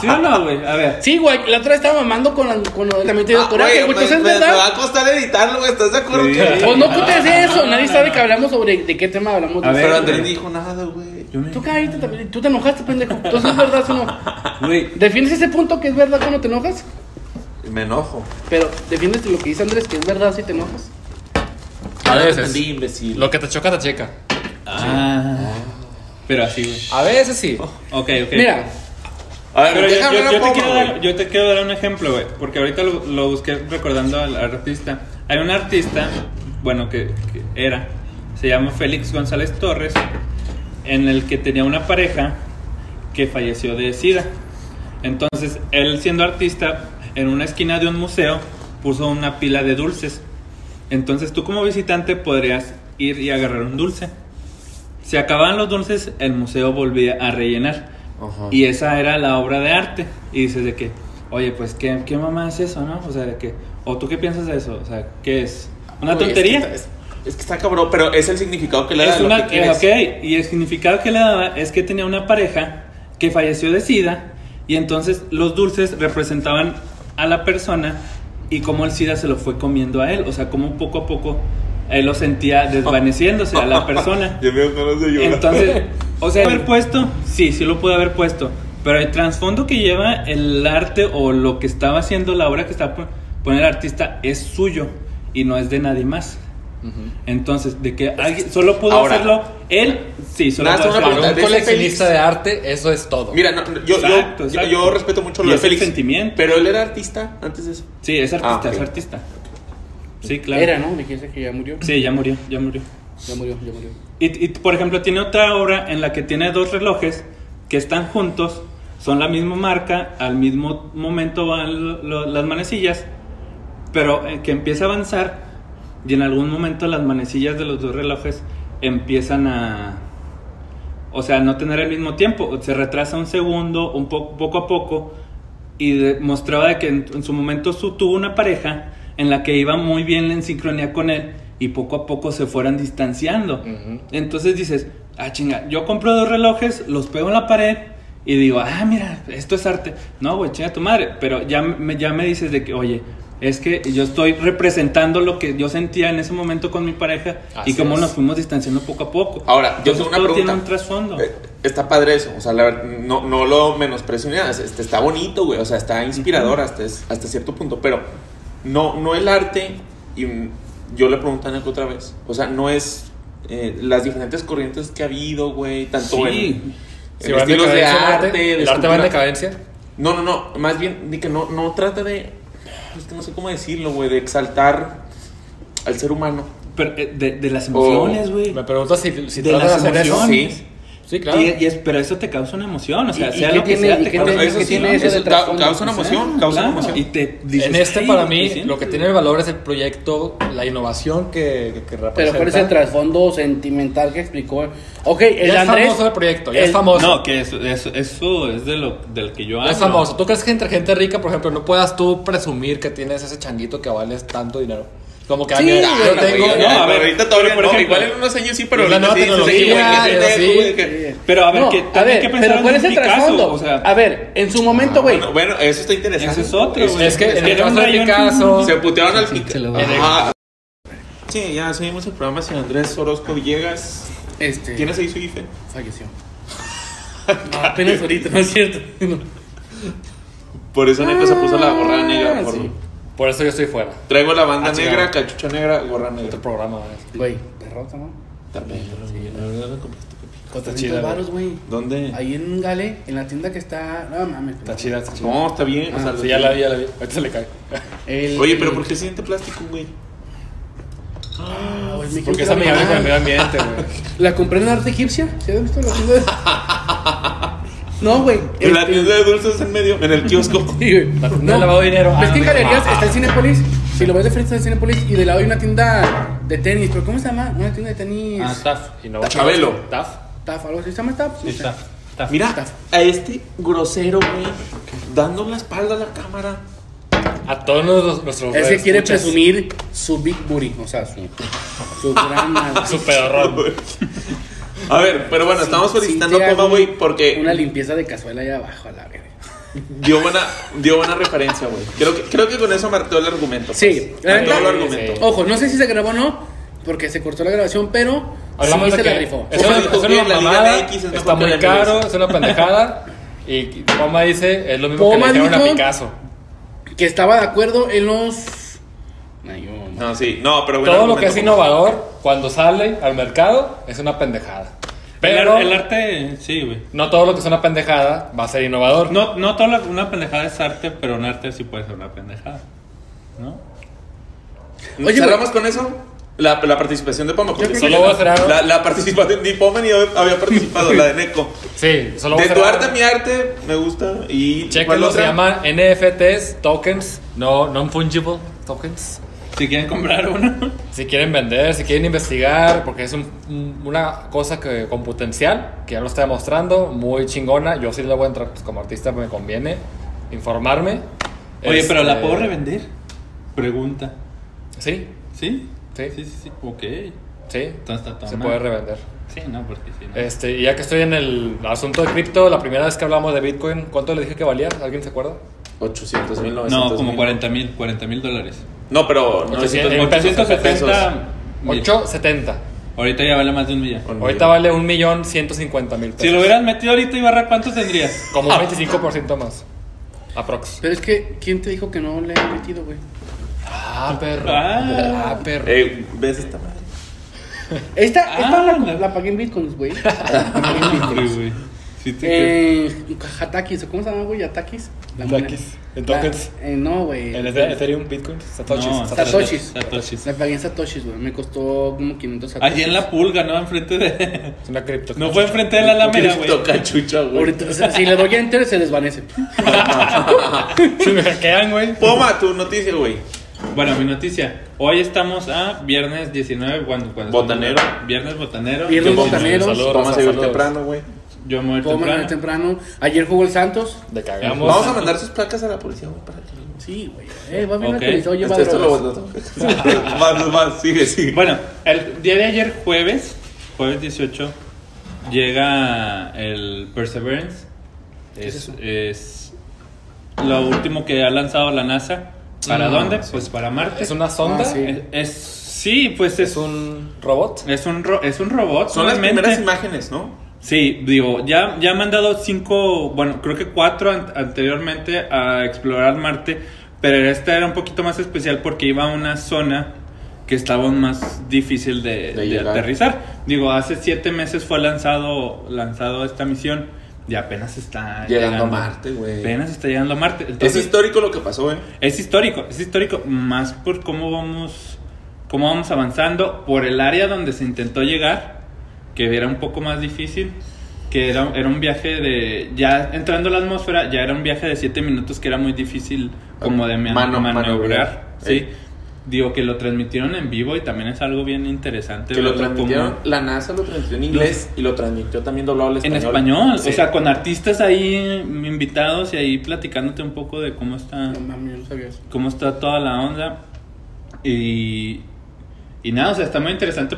¿Sí o no, güey? A ver. Sí, güey. La otra vez estaba mamando con, lo de también te dio Ah, coraje, güey, Entonces es me- me va verdad. a costar editarlo, güey. ¿Estás de acuerdo? Que- Pues no putes eso. Nadie sabe que hablamos sobre de qué tema hablamos. A ver, Pero. Andrés dijo nada, güey. Tú cállate también. Tú te enojaste, pendejo. Entonces es verdad o no. Güey, ¿Defiendes ese punto que es verdad cuando te enojas? Me enojo. Pero defiendes lo que dice Andrés que es verdad si te enojas. A veces. Entendí, imbécil. Lo que te choca, te checa. Ah. Pero así, güey. A veces sí. Ok, ok. Mira, A ver, Pero yo, déjame yo- yo te quiero dar, yo te quiero dar un ejemplo, güey. Porque ahorita lo, lo busqué recordando al artista. Hay un artista, bueno, que, que era, se llama Félix González Torres, en el que tenía una pareja que falleció de SIDA. Entonces, él siendo artista, en una esquina de un museo, puso una pila de dulces. Entonces, tú como visitante podrías ir y agarrar un dulce. Se acababan los dulces, el museo volvía a rellenar. Ajá. Y esa era la obra de arte. Y dices de que, oye, pues, ¿qué, qué mamá es eso, no? O sea, de que, o tú qué piensas de eso? O sea, ¿qué es? ¿Una Güey, tontería? Es que, está, es- es que está cabrón, pero es el significado que le da Es lo una, que quieres. eh, ok, y el significado que le daba es que tenía una pareja que falleció de SIDA y entonces los dulces representaban a la persona y cómo el SIDA se lo fue comiendo a él, o sea, cómo poco a poco él lo sentía desvaneciéndose a la persona. Ya me de. Entonces, o sea, haber puesto, sí, sí lo pudo haber puesto, pero el trasfondo que lleva el arte o lo que estaba haciendo la obra que está poniendo el artista es suyo y no es de nadie más. Entonces, de que alguien solo pudo Ahora, hacerlo él, sí, solo nada, pudo hacerlo. Para un coleccionista de arte, eso es todo. Mira, no, yo, yo- Exacto, yo, exacto. yo respeto mucho lo de Félix. sentimiento. Pero él era artista antes de eso. Sí, es artista, Ah, ok. es artista. Sí, claro. era, ¿no? Dijiste que ya murió. Sí, ya murió, ya murió. Ya murió, ya murió. Y, y, por ejemplo, tiene otra obra en la que tiene dos relojes que están juntos, son la misma marca, al mismo momento van lo- lo- las manecillas, pero eh, que empieza a avanzar y en algún momento las manecillas de los dos relojes empiezan a... O sea, no tener el mismo tiempo, se retrasa un segundo, un poco, poco a poco, y de- mostraba de que en, en su momento su, tuvo una pareja en la que iba muy bien en sincronía con él y poco a poco se fueran distanciando. Entonces dices, ah, chinga, yo compro dos relojes, los pego en la pared y digo, ah, mira, esto es arte. No, güey, chinga tu madre. Pero ya me, ya me dices de que, oye, es que yo estoy representando lo que yo sentía en ese momento con mi pareja Así y cómo es. nos fuimos distanciando poco a poco. Ahora, yo tengo una todo pregunta. tiene un trasfondo. Eh, Está padre eso, o sea, la ver- no, no lo menosprecio ni nada, este, está bonito, güey, o sea, está inspirador hasta, es- hasta cierto punto, pero no, no el arte, y yo le pregunto a Neko otra vez, o sea, no es eh, las diferentes corrientes que ha habido, güey, tanto Sí. en, Si estilos de arte, arte, de el arte va en decadencia. No, no, no, más bien de que no, no trata de, es que no sé cómo decirlo, güey, de exaltar al ser humano. Pero, eh, de, de las emociones, güey. Me preguntas si, si De las hacer eso. emociones. Sí. Sí, claro. Y, y es, pero eso te causa una emoción, o sea, ¿Y- y sea lo que tiene- sea, te causa tiene- eso qué sí, tiene eso de ca- causa una emoción, causa una emoción. Y te dices, en este, "Ay, para lo mí, siento". lo que tiene el valor es el proyecto, la innovación que, que representa. Pero ¿cuál es el trasfondo sentimental que explicó? Ok, el Ya es Andrés. famoso el proyecto, ya el- es famoso. No, que eso, eso, eso es de lo del que yo hablo. Es famoso. ¿Tú crees que entre gente rica, por ejemplo, no puedas tú presumir que tienes ese changuito que vales tanto dinero? Como que, ah, Sí, mira, güey, yo Ah, tengo... no, a ver, ahorita todavía no, por ejemplo, igual en unos años sí, pero es la nueva sí dices, tecnología, "Oye, y qué así". pendejo, güey, que- Pero a ver, No, que a ver, que pensar pero en ¿cuál es el Picasso, trasfondo? O sea, a ver, en su momento, güey. Bueno, bueno, eso está interesante. Ese es otro, Eso güey. Es que en el caso de. Picasso... Se putearon al Sí, Pica- se lo voy a- Ajá. Sí, ya seguimos el programa sin Andrés Orozco Villegas. Este. ¿Tienes ahí su IFE? Falleció. No, apenas ahorita, no es cierto. No. Por eso Neko se puso la gorra negra. Por... Ah, sí. Por eso yo estoy fuera. Traigo la banda Ah, negra, cachucha negra, gorra negra. Otro programa, güey. Güey, perrota, ¿no? También. ¿Dónde la compraste, papi? Con chida, 300 varos, güey. ¿Dónde? Ahí en Gale, en la tienda que está. No mames. Está chida, está chida. No, está bien. o sea, Ah, Sí, ya la vi, ya la vi. Ahorita se le cae. El- Oye, pero ¿por qué siente plástico, güey? Ah, güey, me Porque es quiero amigable con el medio ambiente, güey. La compré en arte egipcia. ¿Se han visto la tienda de.? No, güey. En la este- tienda de dulces en medio, en el kiosco. Sí, güey. La tienda de lavado de dinero. ¿Ves Ah, que en no. galerías está el Cinepolis? Si lo ves de frente está el Cinepolis y de lado hay una tienda de tenis. ¿Pero cómo se llama? Una tienda de tenis. Ah, Taf. Chabelo. Taf. Taf, algo así. ¿Se llama Taf? Sí. Taf. Taf. Mira, a este grosero, güey, dando la espalda a la cámara. A todos nuestros, nuestros Es que quiere escuchas. presumir su big booty, o sea, su, su gran. Su pedorrón. A ver, pero bueno, estamos Sí, felicitando te a Poma, güey, porque Una limpieza de cazuela allá abajo, a la verga. dio buena, dio buena referencia, güey. Creo que, creo que con eso marcó el argumento. Sí, pues. la Marcó el argumento. Sí. Ojo, no sé si se grabó o no, porque se cortó la grabación, pero Hablamos sí de se que la rifó. Es una, dijo es una mamada, es está muy caro, es una pendejada. Y Poma dice, es lo mismo Poma que le dijeron a Picasso. Que estaba de acuerdo en los... Ay, yo- No, sí, no, pero bueno. Todo lo que es innovador, cuando sale al mercado, es una pendejada. El, Pero ar- el arte, sí, güey. no todo lo que es una pendejada va a ser innovador. No, no toda la- una pendejada es arte, pero un arte sí puede ser una pendejada. ¿No? Oye, ¿Cerramos con eso? La, la participación de Poma. porque Solo voy a hacer algo. la, la participación de Poma ni había participado, la de Neko. Sí, solo De vamos a tu arte mi arte, me gusta. Y ¿cuál Chequenlo, se otra? llaman NFTs, tokens, no non-fungible tokens. Si quieren comprar uno. Si quieren vender, si quieren investigar, porque es un- un- una cosa que con potencial, que ya lo está demostrando, muy chingona. Yo sí le voy a entrar pues, como artista, me conviene informarme. Oye, pero la Este, puedo revender. Pregunta. Sí, ¿Sí? Sí. Sí, sí, sí. Ok. sí, Entonces se mal. puede revender. Sí, no, porque sí. no. Este, y ya que estoy en el asunto de cripto, la primera vez que hablamos de Bitcoin, ¿cuánto le dije que valía? ¿Alguien se acuerda? 800 mil, no, 900 como mil. 40 mil, 40 mil dólares. No, pero 900 en mil pesos. 870 mil. 870. Ahorita ya vale más de un millón. Un Ahorita millón. vale 1.150.000 pesos. Si lo hubieras metido ahorita, Ibarra, ¿cuánto tendrías? Como un 25% más. Aprox. Pero es que, ¿quién te dijo que no le he metido, güey? Ah, perro. Ah. Ah, perro. Eh, ¿Ves esta madre? Esta, Ah, esta la, la- la pagué en bitcoins, güey. La pagué en Sí, bitcoins. güey. Sí te. Eh, Hatakis, ¿cómo se llama, güey? La moneda. Hatakis. ¿En La- tokens? eh, no, güey. ¿En Ethe- Ethereum, Bitcoin, Satoshis? No, Satoshis. Satoshis. La pagué en Satoshis, güey. Me costó como 500 Satoshis. Allí en la pulga, ¿no? Enfrente de. Es una cripto. No fue enfrente de la Alameda, güey. Cristo cachucha, güey. Ahorita, o sea, si le doy a enter, se desvanece. Si me hackean, güey. Poma, tu noticia, güey. Bueno, mi noticia. Hoy estamos a viernes 19. Cuando, cuando Botanero. Viernes botanero. Viernes botanero. Saludos, se vio saludos. temprano, güey. Yo me voy Puedo temprano. temprano. Ayer jugó el Santos. Le cagamos. Vamos a mandar sus placas a la policía, güey, para que... Sí, güey. Eh, va bien Ok. actualizado, lleva Esto, lo. Más, más, sigue, sigue. Bueno, el día de ayer, jueves, jueves 18, llega el Perseverance. es Es, es lo último que ha lanzado la NASA. ¿Para Mm, dónde? Pues para Marte. ¿Es una sonda? Ah, sí. Es, es- sí, pues es, ¿Es un robot? es un ro- es un robot. Son las realmente. primeras imágenes, ¿no? Sí, digo, ya, ya me han dado cinco, bueno, creo que cuatro an- anteriormente a explorar Marte, pero esta era un poquito más especial porque iba a una zona que estaba más difícil de, De de aterrizar. Digo, hace siete meses fue lanzado, lanzado esta misión y apenas está Llegando a Marte, güey. Apenas está llegando a Marte. Es Entonces, histórico lo que pasó, ¿eh? es histórico, es histórico, más por cómo vamos, cómo vamos avanzando, por el área donde se intentó llegar, que era un poco más difícil, que era, era un viaje de, ya entrando a la atmósfera, ya era un viaje de 7 minutos que era muy difícil como de man- Mano- maniobrar, sí. Eh. Digo que lo transmitieron en vivo y también es algo bien interesante. Que lo verlo como- transmitieron, la NASA lo transmitió en inglés y lo transmitió también doblado al en español. español, Sí. o sea, con artistas ahí invitados y ahí platicándote un poco de cómo está No no sabía eso. cómo está toda la onda. Y, y nada, o sea, está muy interesante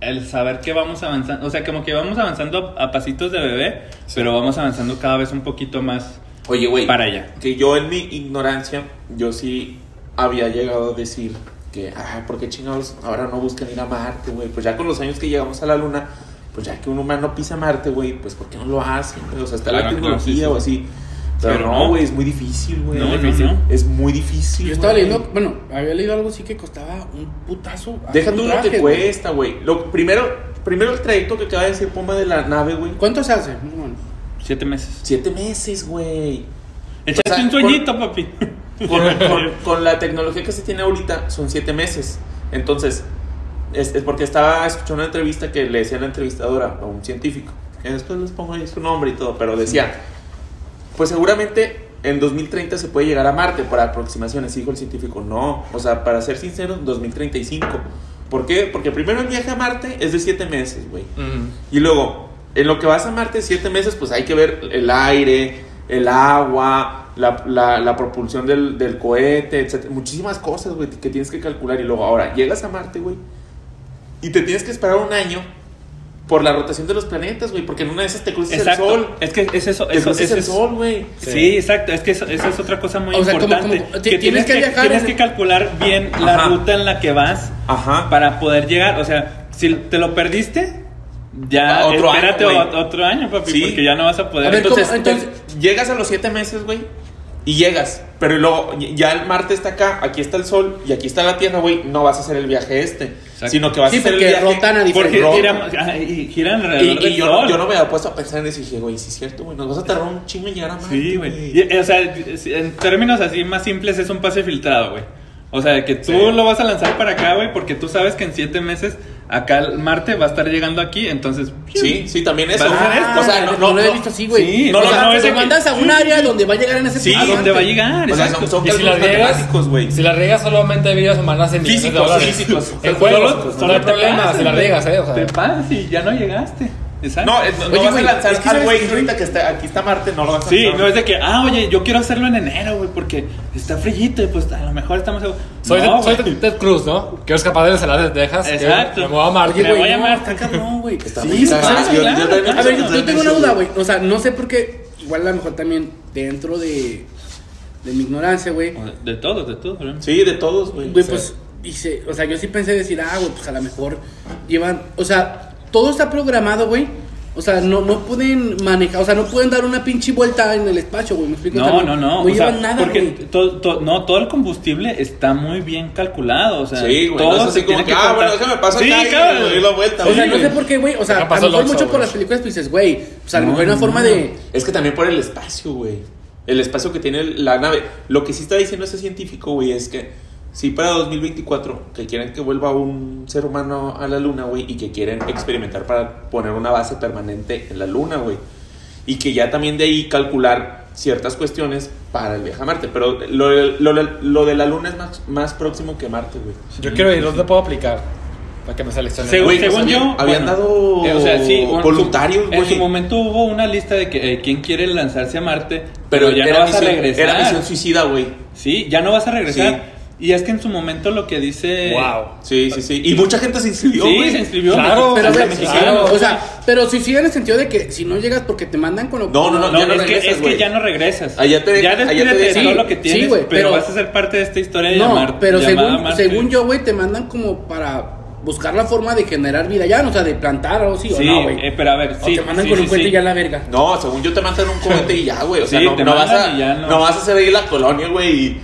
el saber que vamos avanzando. O sea, como que vamos avanzando a, pasitos de bebé, pero vamos avanzando cada vez un poquito más Oye, güey. para allá. Que yo en mi ignorancia, yo sí había llegado a decir que, ah, ¿por qué chingados ahora no buscan ir a Marte, güey? Pues ya con los años que llegamos a la Luna, pues ya que un humano pisa Marte, güey, pues ¿por qué no lo hacen? O sea, está la claro, tecnología sí, sí. o así. Pero Pero no, no. güey, es muy difícil, güey. No, es, no, difícil. no. es muy difícil. Yo estaba leyendo, bueno, había leído algo así que costaba un putazo. Deja tú lo que cuesta, güey. Lo primero, primero el trayecto que acaba de decir Poma de la nave, güey. ¿Cuánto se hace? Más o menos. Siete meses. Siete meses, güey. O sea, un sueñito, papi. Con, con- con la tecnología que se tiene ahorita son siete meses. Entonces, es, es porque estaba escuchando una entrevista que le decía a la entrevistadora a un científico, que después les pongo ahí su nombre y todo, pero decía, pues seguramente en 2030 se puede llegar a Marte por aproximaciones, dijo el científico. No, o sea, para ser sincero, 2035. ¿Por qué? Porque primero el viaje a Marte es de siete meses, güey. Y luego, en lo que vas a Marte, siete meses, pues hay que ver el aire, el agua, la, la, la propulsión del, del cohete, etc. Muchísimas cosas, güey, que tienes que calcular. Y luego, ahora, llegas a Marte, güey, y te tienes que esperar un año por la rotación de los planetas, güey, porque en una de esas te cruzas Exacto. el sol. Es que es eso. Te eso, cruzas eso el es- sol, güey. Sí, exacto. Es que eso, eso es otra cosa muy O sea, como- importante. como- ti- tienes que viajar tienes en- que calcular bien la ruta en la que vas Ajá. para poder llegar. O sea, si te lo perdiste, ya Ah, otro año, espérate güey. o- otro año, papi, Sí. porque ya no vas a poder. A ver, Entonces. Entonces- llegas a los siete meses, güey. Y llegas. Pero luego, ya el Marte está acá, aquí está el Sol y aquí está la Tierra, güey. No vas a hacer el viaje este. Exacto. Sino que vas Sí, a hacer el porque viaje. rotan a porque diferentes- giran, y giran alrededor Y, y del yo, sol. no, yo no me había puesto a pensar en eso y dije, güey, sí es cierto, güey. Nos vas a tardar un chingo en llegar a Marte. Sí, güey. Y, O sea, en términos así más simples es un pase filtrado, güey. O sea, que tú Sí. lo vas a lanzar para acá, güey, porque tú sabes que en siete meses acá el Marte va a estar llegando aquí, entonces... Sí, sí, también eso. A esto. o sea, no, no, lo he no. visto así, güey. Sí, no, o no, sea, no, te mandas a un área donde va a llegar en ese Sí, punto. donde va a llegar, O sea, exacto. son, son si matemáticos, güey. si la riegas solamente hay vidas humanas en millones de Físicos, dólares. físicos. En juegos, no hay te problema si la riegas, eh. O sea, Te pasas y ya no llegaste. Exacto. No, eh, no, no Oye, vas güey, a lanzar es que al güey ahorita que está, aquí está Marte, no lo vas a Sí, lanzar. no es de que, ah, oye, yo quiero hacerlo en enero, güey, porque está frillito y pues a lo mejor estamos... soy, no, soy güey. Ted Cruz, ¿no? Que es capaz de salar de Texas. que Exacto. Me muevo a Marte. Oye, Me güey, voy a no, Marte. está cabrón, güey. Está Sí, A ver, yo, tengo una duda, güey. O sea, no sé por qué, igual a lo mejor también dentro de, de mi ignorancia, güey. De todos, de todos, güey. Sí, de todos, güey. Güey, pues, dice, o sea, yo sí pensé decir, ah, güey, pues a lo mejor llevan, o sea, todo está programado, güey. O sea, no, no pueden manejar, o sea, no pueden dar una pinche vuelta en el espacio, güey. ¿Me explico? O sea, No, no, no. No sea, llevan nada, porque güey. to- to- no, todo el combustible está muy bien calculado. O sea, Sí, güey. todo No es así se como tiene que, ah, bueno, déjame paso Sí, acá y claro. le doy la vuelta. O sea, güey. no sé por qué, güey. O sea, a pasó lo mejor mucho por las películas, pues dices, güey. O sea, a lo No, mejor hay una no, forma no. de. Es que también por el espacio, güey. El espacio que tiene la nave. Lo que sí está diciendo ese científico, güey, es que si para 2024 que quieren que vuelva un ser humano a la luna, güey, y que quieren experimentar para poner una base permanente en la luna, güey. Y que ya también de ahí calcular ciertas cuestiones para el viaje a Marte. Pero lo, de- lo, de- lo de la luna es más, más próximo que Marte, güey. Yo quiero ir, ¿dónde puedo aplicar? Para que me seleccionen. Según, Güey, pues según habían- yo. habían dado eh, o sea, sí, bueno, voluntarios, su- En güey. su momento hubo una lista de que eh, quién quiere lanzarse a Marte, Pero, pero, ya era, no vas misión, a regresar. era misión suicida, güey. Sí, ya no vas a regresar. Sí. Y es que en su momento lo que dice. Wow. Sí, sí, sí. Y mucha gente se inscribió, Sí, güey. se inscribió. Claro, Pero, güey, mexicanos. o sea, pero suicida en el sentido de que si no llegas porque te mandan con lo No, no, no, No, ya no es, que, es que ya no regresas. Allá te ya allá te despídete de dejan. todo lo que Sí, tienes, güey, pero, pero- vas a ser parte de esta historia de No, llamar, pero según, Marte. según yo, güey, te mandan como para buscar la forma de generar vida ya, o sea, de plantar o sí, Sí, o no, güey. eh, pero a ver, o sí. te mandan sí, con sí, un cohete sí. y ya la verga. No, según yo te mandan un cohete y ya, güey. O sea, Sí, no, te no vas a, no. no vas a hacer ahí la colonia, güey. y-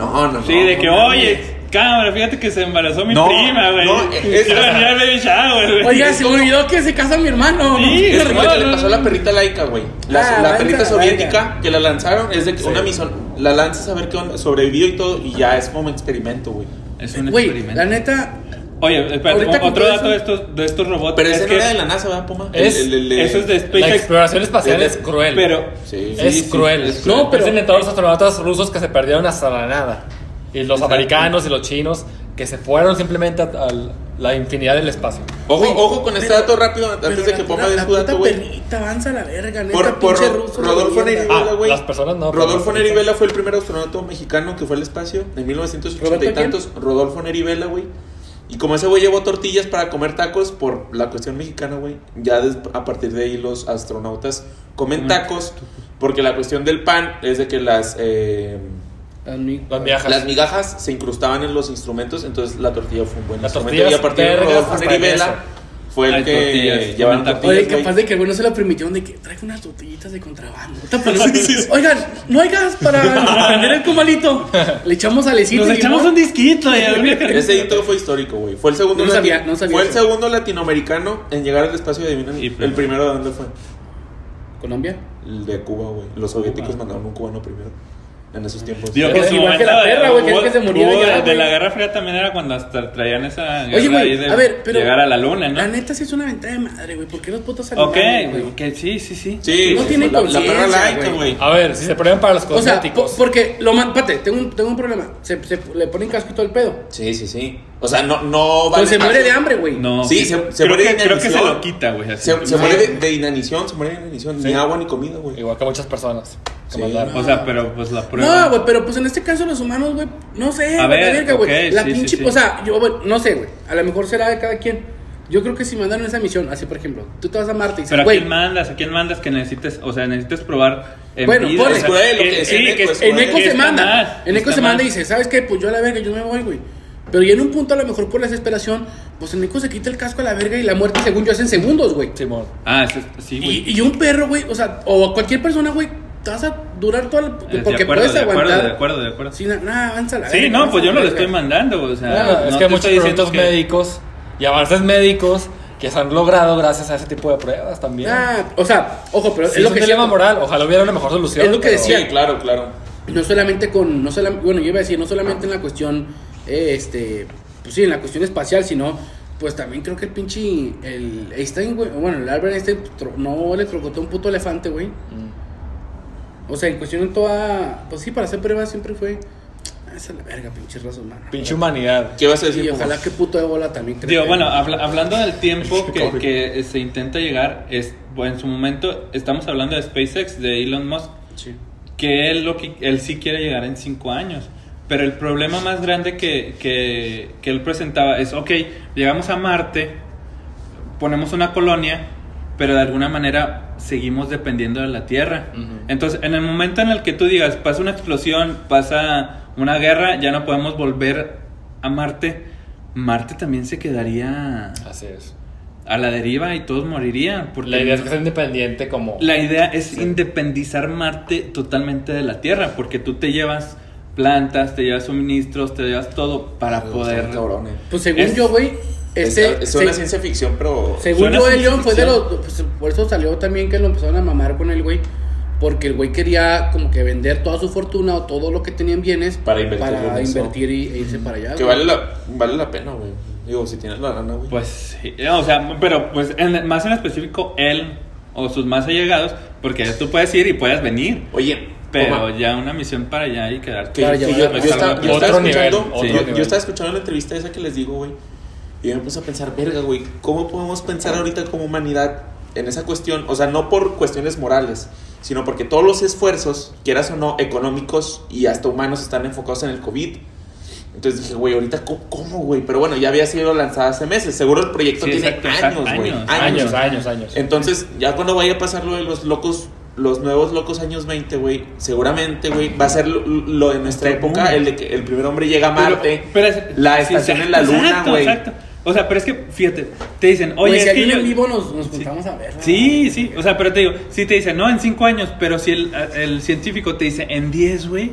No, no, Sí, no, de no, que, no, oye, cámara, fíjate que se embarazó mi No, prima, güey. no, es- Quiero venir al baby shower, güey. Oiga, se me olvidó que se casa mi hermano. ¿no? Sí, Es como No, lo que le pasó a la perrita laica, güey. La, Ah, la perrita soviética que la lanzaron es de que una misión. La lanzas a ver qué onda, sobrevivió y todo, y ya es como experimento, güey. Es un Güey, experimento. la neta, Oye, espérate, Ahorita otro dato de estos, de estos robots. Pero es ese no que era de la NASA, ¿verdad, Puma? Es- El- el- el- eso es de La SpaceX. exploración espacial es cruel. Pero, Sí. es sí, sí, cruel. es cruel. No, pero- en todos los astronautas rusos que se perdieron hasta la nada. Y los Exacto. americanos y los chinos que se fueron simplemente a, a la infinidad del espacio. Ojo, Güey, ojo con este pero- dato rápido antes pero de la que ponga de la su dato, güey. avanza a la verga, neta, Por, por ruso. Rodolfo. Nerivela, Ah, güey. las personas no, Rodolfo Nerivela fue el primer astronauta mexicano que fue al espacio en 1980 y tantos. Rodolfo Nerivela, güey. Y como ese güey llevó tortillas para comer tacos por la cuestión mexicana, güey, ya des- a partir de ahí los astronautas comen Comen tacos porque la cuestión del pan es de que las eh, Las miajas. las migajas se incrustaban en los instrumentos, entonces la tortilla fue un buen Las instrumento y a partir de Rodolfo Nerivela. Fue el que tacos. tortillas, Oye, capaz de que el güey no se lo permitieron de que traiga unas tortillitas de contrabando. Oigan, no hay gas para prender el comalito. Le echamos salecita. nos y echamos un disquito. Ese hito fue histórico, güey. Fue el segundo No sabía, no sabía Fue el segundo latinoamericano en llegar al espacio y adivinan Y el primero. primero de dónde fue. Colombia. El de Cuba, güey. Los soviéticos mandaron un cubano primero. En esos tiempos. Digo, Pues en su igual que la perra, güey, que es que se muriera hubo ya, de, la Guerra Fría también era cuando hasta traían esa Oye, güey, de a ver, pero. llegar a la luna, ¿no? La neta sí es una ventaja de madre, güey. ¿Por qué los putos Ok, animales, güey? ok, sí, sí, sí. Sí, No sí, tienen la, la perra laica, güey. A ver, si se prueban para los O sea, po- cosméticos. porque lo man... Pate, tengo un, tengo un problema. Se, se le ponen casco y todo el pedo. Sí, sí, sí. O sea, no, no vale Pues se muere de hambre, güey. No. Sí, se- se muere que, de creo que se inanición. lo quita, güey. Se, se No. muere de, de inanición, se muere de inanición. Ni Sí. agua ni comida, güey. Igual que muchas personas. que Sí. mandaron. O sea, pero pues la prueba. No, güey, pero pues en este caso los humanos, güey, no sé, A güey, la ver, verga, güey. ok, la pinche, sí. o sea, yo, güey, no sé, güey, a lo mejor será de cada quien. Yo creo que si mandaron esa misión, así por ejemplo, tú te vas a Marte y dices, Pero a quién mandas, a quién mandas que necesites, o sea, necesites probar en Bueno, vida, ponle. o sea, güey, lo que que- decía sí, Neko, que es- en güey, Eco se manda, en Eco se manda y dice, ¿sabes qué? Pues yo a la verga, yo me voy, güey. Pero ya en un punto, a lo mejor por la desesperación, pues en Eco se quita el casco a la verga y la muerte, según yo, hace en segundos, güey. Simón. Ah, eso- sí, güey. Y, y un perro, güey, o sea, o cualquier persona, güey, te vas a durar toda la. Eh, de Porque acuerdo, puedes de acuerdo, aguantar. de acuerdo, de acuerdo. Sí, nada, nah, avanza la Sí, verga, no, pues yo no lo estoy mandando, o sea, Claro, es no que te hay muchos productos que- médicos y avances médicos que se han logrado gracias a ese tipo de pruebas también. Ah, o sea, ojo, pero Sí, es lo es que un dilema decía- moral. Ojalá hubiera una mejor solución. Es lo que pero- decía. Sí, claro, claro. no solamente con no solamente bueno yo iba a decir no solamente en la cuestión eh, este pues sí en la cuestión espacial sino pues también creo que el pinche el Einstein güey bueno el Albert Einstein tro- no electrocutó un puto elefante güey Mm. o sea en cuestión en toda pues sí para hacer pruebas siempre fue "Ah, esa es la verga pinche raza humana Pinche humanidad. ¿Qué vas a decir? y ojalá que puto ébola también Digo, crezca. bueno, habla- hablando del tiempo que, que se intenta llegar, es, bueno, en su momento estamos hablando de SpaceX, de Elon Musk, sí. que él, lo que, él sí quiere llegar en cinco años. Pero el problema más grande que, que, que él presentaba es, ok, llegamos a Marte, ponemos una colonia, pero de alguna manera seguimos dependiendo de la Tierra. Entonces, en el momento en el que tú digas, pasa una explosión, pasa una guerra, ya no podemos volver a Marte, Marte también se quedaría Así es. a la deriva y todos morirían. Porque La idea es que sea independiente como... la idea es independizar Marte totalmente de la Tierra, porque tú te llevas plantas, te llevas suministros, te llevas todo para Está poder... pues según Es- yo güey Es, ese es una se- ciencia ficción, pero. Según yo, el León fue de los. pues, por eso salió también que lo empezaron a mamar con el güey. Porque el güey quería como que vender toda su fortuna o todo lo que tenía en bienes Para invertirlo en para eso. invertir y, e irse para allá. Que güey. vale la, vale la pena, güey. Digo, si tienes la lana, güey. Pues, sí, o sea, pero pues en- más en específico él o sus más allegados, porque tú puedes ir y puedes venir, Oye, pero Puma, ya una misión para allá y quedarte. llevar yo, a yo la estaba, yo estaba nivel, otro yo- estaba escuchando la entrevista esa que les digo, güey. Y yo me puse a pensar, verga, güey, ¿cómo podemos pensar ahorita como humanidad en esa cuestión? O sea, no por cuestiones morales, sino porque todos los esfuerzos, quieras o no, económicos y hasta humanos, están enfocados en el COVID. Entonces dije, güey, ahorita, ¿cómo, güey? Pero bueno, ya había sido lanzada hace meses. Seguro el proyecto Sí, tiene exacto, exacto, años, güey. años. Años, años, años. Entonces, ya cuando vaya a pasar lo de los locos, los nuevos locos años 20, güey, seguramente, güey, va a ser lo, lo de nuestra época, el de que el primer hombre llega a Marte, Pero- pero es- la sí, estación en la exacto, luna, exacto, güey. exacto. O sea, pero es que, fíjate, te dicen, oye, Güey, es si hay que yo- en vivo nos, nos Sí. juntamos a ver. Sí, sí, o sea, pero te digo, si te dicen, no, en 5 años, pero si el, el científico te dice, en 10, güey,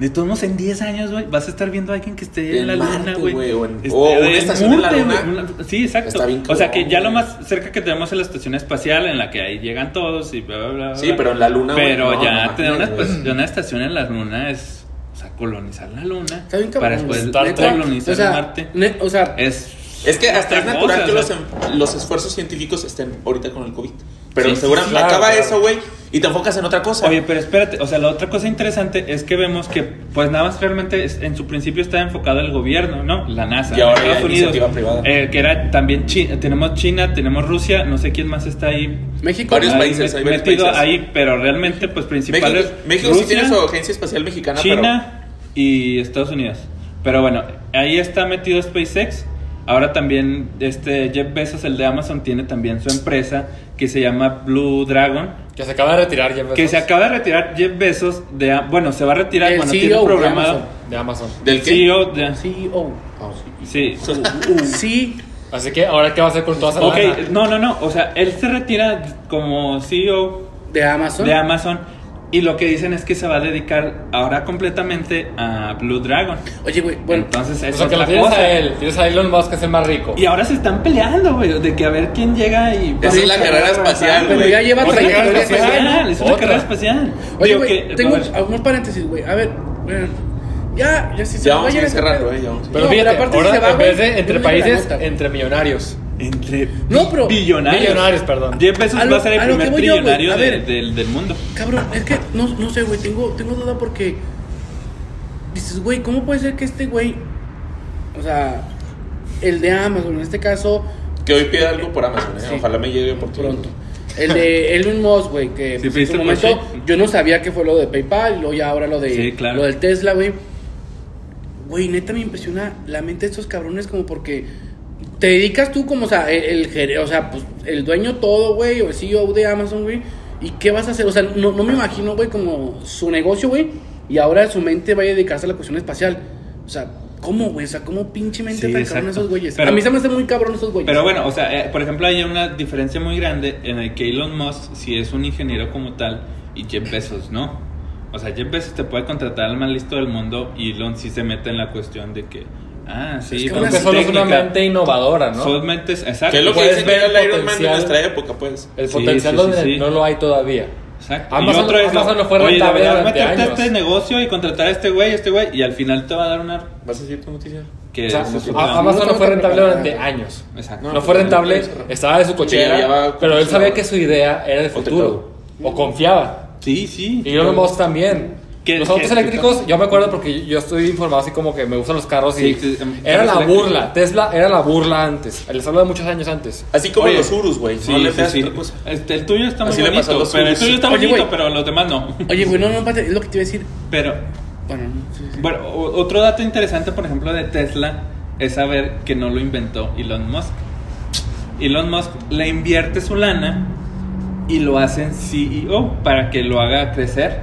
de todos modos, en 10 años, güey, vas a estar viendo a alguien que esté en, En la luna, güey. o en- Este, o una estación en la luna. güey, una- sí, exacto. Está bien o sea, que ya lo más cerca que tenemos es la estación espacial, en la que ahí llegan todos y bla, bla, bla. Sí, pero en la luna, Pero no, ya no tener una, estación en la luna es, o sea, colonizar la luna. Está bien. Para después colonizar o sea, Marte. ne- o sea, Es Es que hasta es natural cosa, que o los, sea. em- los esfuerzos científicos estén ahorita con el COVID. Pero Sí, sí, seguramente claro, acaba claro. eso, güey, y te enfocas en otra cosa. Oye, pero espérate, o sea, la otra cosa interesante es que vemos que, pues nada más realmente es- en su principio estaba enfocado el gobierno, ¿no? La NASA, Y ahora Estados Unidos, privada. eh, que era también China, tenemos China, tenemos Rusia, no sé quién más está ahí. México. Varios ahí países, hay varios metido países. ahí, pero realmente, pues principal México, México sí Rusia, tiene su agencia espacial mexicana, pero China y Estados Unidos. Pero bueno, ahí está metido SpaceX. Ahora también este Jeff Bezos, el de Amazon, tiene también su empresa que se llama Blue Dragon. Que se acaba de retirar Jeff Que Bezos se acaba de retirar Jeff Bezos de bueno, se va a retirar El bueno, CEO tiene de programado Amazon. de Amazon. ¿del qué? CEO de CEO. sí. Sí. Así que ahora qué va a hacer con toda esa Ok, lana? no, no, no, o sea, él se retira como CEO De Amazon. de Amazon y lo que dicen es que se va a dedicar ahora completamente a Blue Dragon. Oye, güey, bueno. Entonces O es sea, que lo otra tienes cosa. a él, tienes a Elon Musk que es el más rico. Y ahora se están peleando, güey, de que a ver quién llega y es la carrera espacial, Pero güey. ya lleva Otra trayectoria carrera espacial. espacial. Es una Otra. carrera espacial. Oye, güey, tengo algunos paréntesis, güey. A ver, ya, ya si se Ya va vamos a pedo. eh, ya vamos a- Pero fíjate, pero aparte si ahora se va, en vez de entre países, entre millonarios. Entre No, pero- billonarios. Millonarios, perdón. Jeff Bezos A lo- va a ser el a primer yo, trillonario a de- ver. del, del mundo. Cabrón, es que no, no sé, güey, tengo, tengo duda porque dices, güey, ¿cómo puede ser que este güey, o sea, el de Amazon, en este caso, Que hoy pide algo por Amazon, ¿eh? Sí. Ojalá me llegue por pronto. El de Elon Musk, güey, que Sí, pues, en su momento yo no sabía que fue lo de PayPal, y luego ya ahora lo de Sí, claro. lo del Tesla, güey. Güey, neta me impresiona la mente de estos cabrones como porque te dedicas tú como, o sea, el, el o sea, pues el dueño todo, güey, o el CEO de Amazon, güey. ¿Y qué vas a hacer? O sea, no, no me imagino, güey, como su negocio, güey, y ahora su mente vaya a dedicarse a la cuestión espacial. O sea, ¿cómo, güey? O sea, ¿cómo pinche mente Sí, tan exacto. cabrón esos güeyes? Pero- a mí se me hace muy cabrón esos güeyes. Pero bueno, o sea, eh, por ejemplo, hay una diferencia muy grande en el que Elon Musk si es un ingeniero como tal y Jeff Bezos no. O sea, Jeff Bezos te puede contratar al más listo del mundo y Elon sí se mete en la cuestión de que, ah, sí, Es que pero Porque es solo es una técnica. mente innovadora, ¿no? Son mentes, exacto. Que es lo que Puedes dicen que ver era el el Iron Man de nuestra época, pues. El Sí, potencial sí, sí, donde sí. no lo hay todavía. Exacto. Amazon- y otro es, Amazon no fue oye, rentable deberías durante meterte a años. este negocio y contratar a este güey, este güey, y al final te va a dar una... ¿Vas a decir tu noticia? Que O sea. Amazon no fue rentable durante años. Exacto. No, No, fue rentable, estaba de su cochera, pero él sabía que su idea era de O futuro. O confiaba. Sí, sí. Y Elon Musk también. ¿Qué- los autos qué- eléctricos, yo me acuerdo porque yo estoy informado así como que me gustan los carros y Sí, era la burla. Tesla era la burla antes. Les hablo de muchos años antes. Así como Oye, los Urus, güey. Sí, no sí, sí. cosa. Este, el tuyo está muy Así bonito, los pero el tuyo está Oye, bonito, pero los demás no. Oye, güey, no, no, es lo que te iba a decir. Pero, Bueno, no, sí, sí. bueno, otro dato interesante, por ejemplo, de Tesla es saber que no lo inventó Elon Musk. Elon Musk le invierte su lana y lo hace en CEO para que lo haga crecer,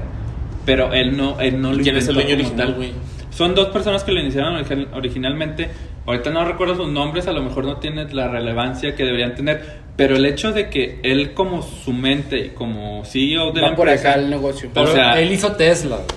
pero él no, él no lo ¿Quién es el dueño original, güey? Son dos personas que lo iniciaron origi- originalmente. Ahorita no recuerdo sus nombres, a lo mejor no tiene la relevancia que deberían tener, pero el hecho de que él como su mente y como CEO de la Va por empresa, acá el negocio. Pero O sea- él hizo Tesla. güey.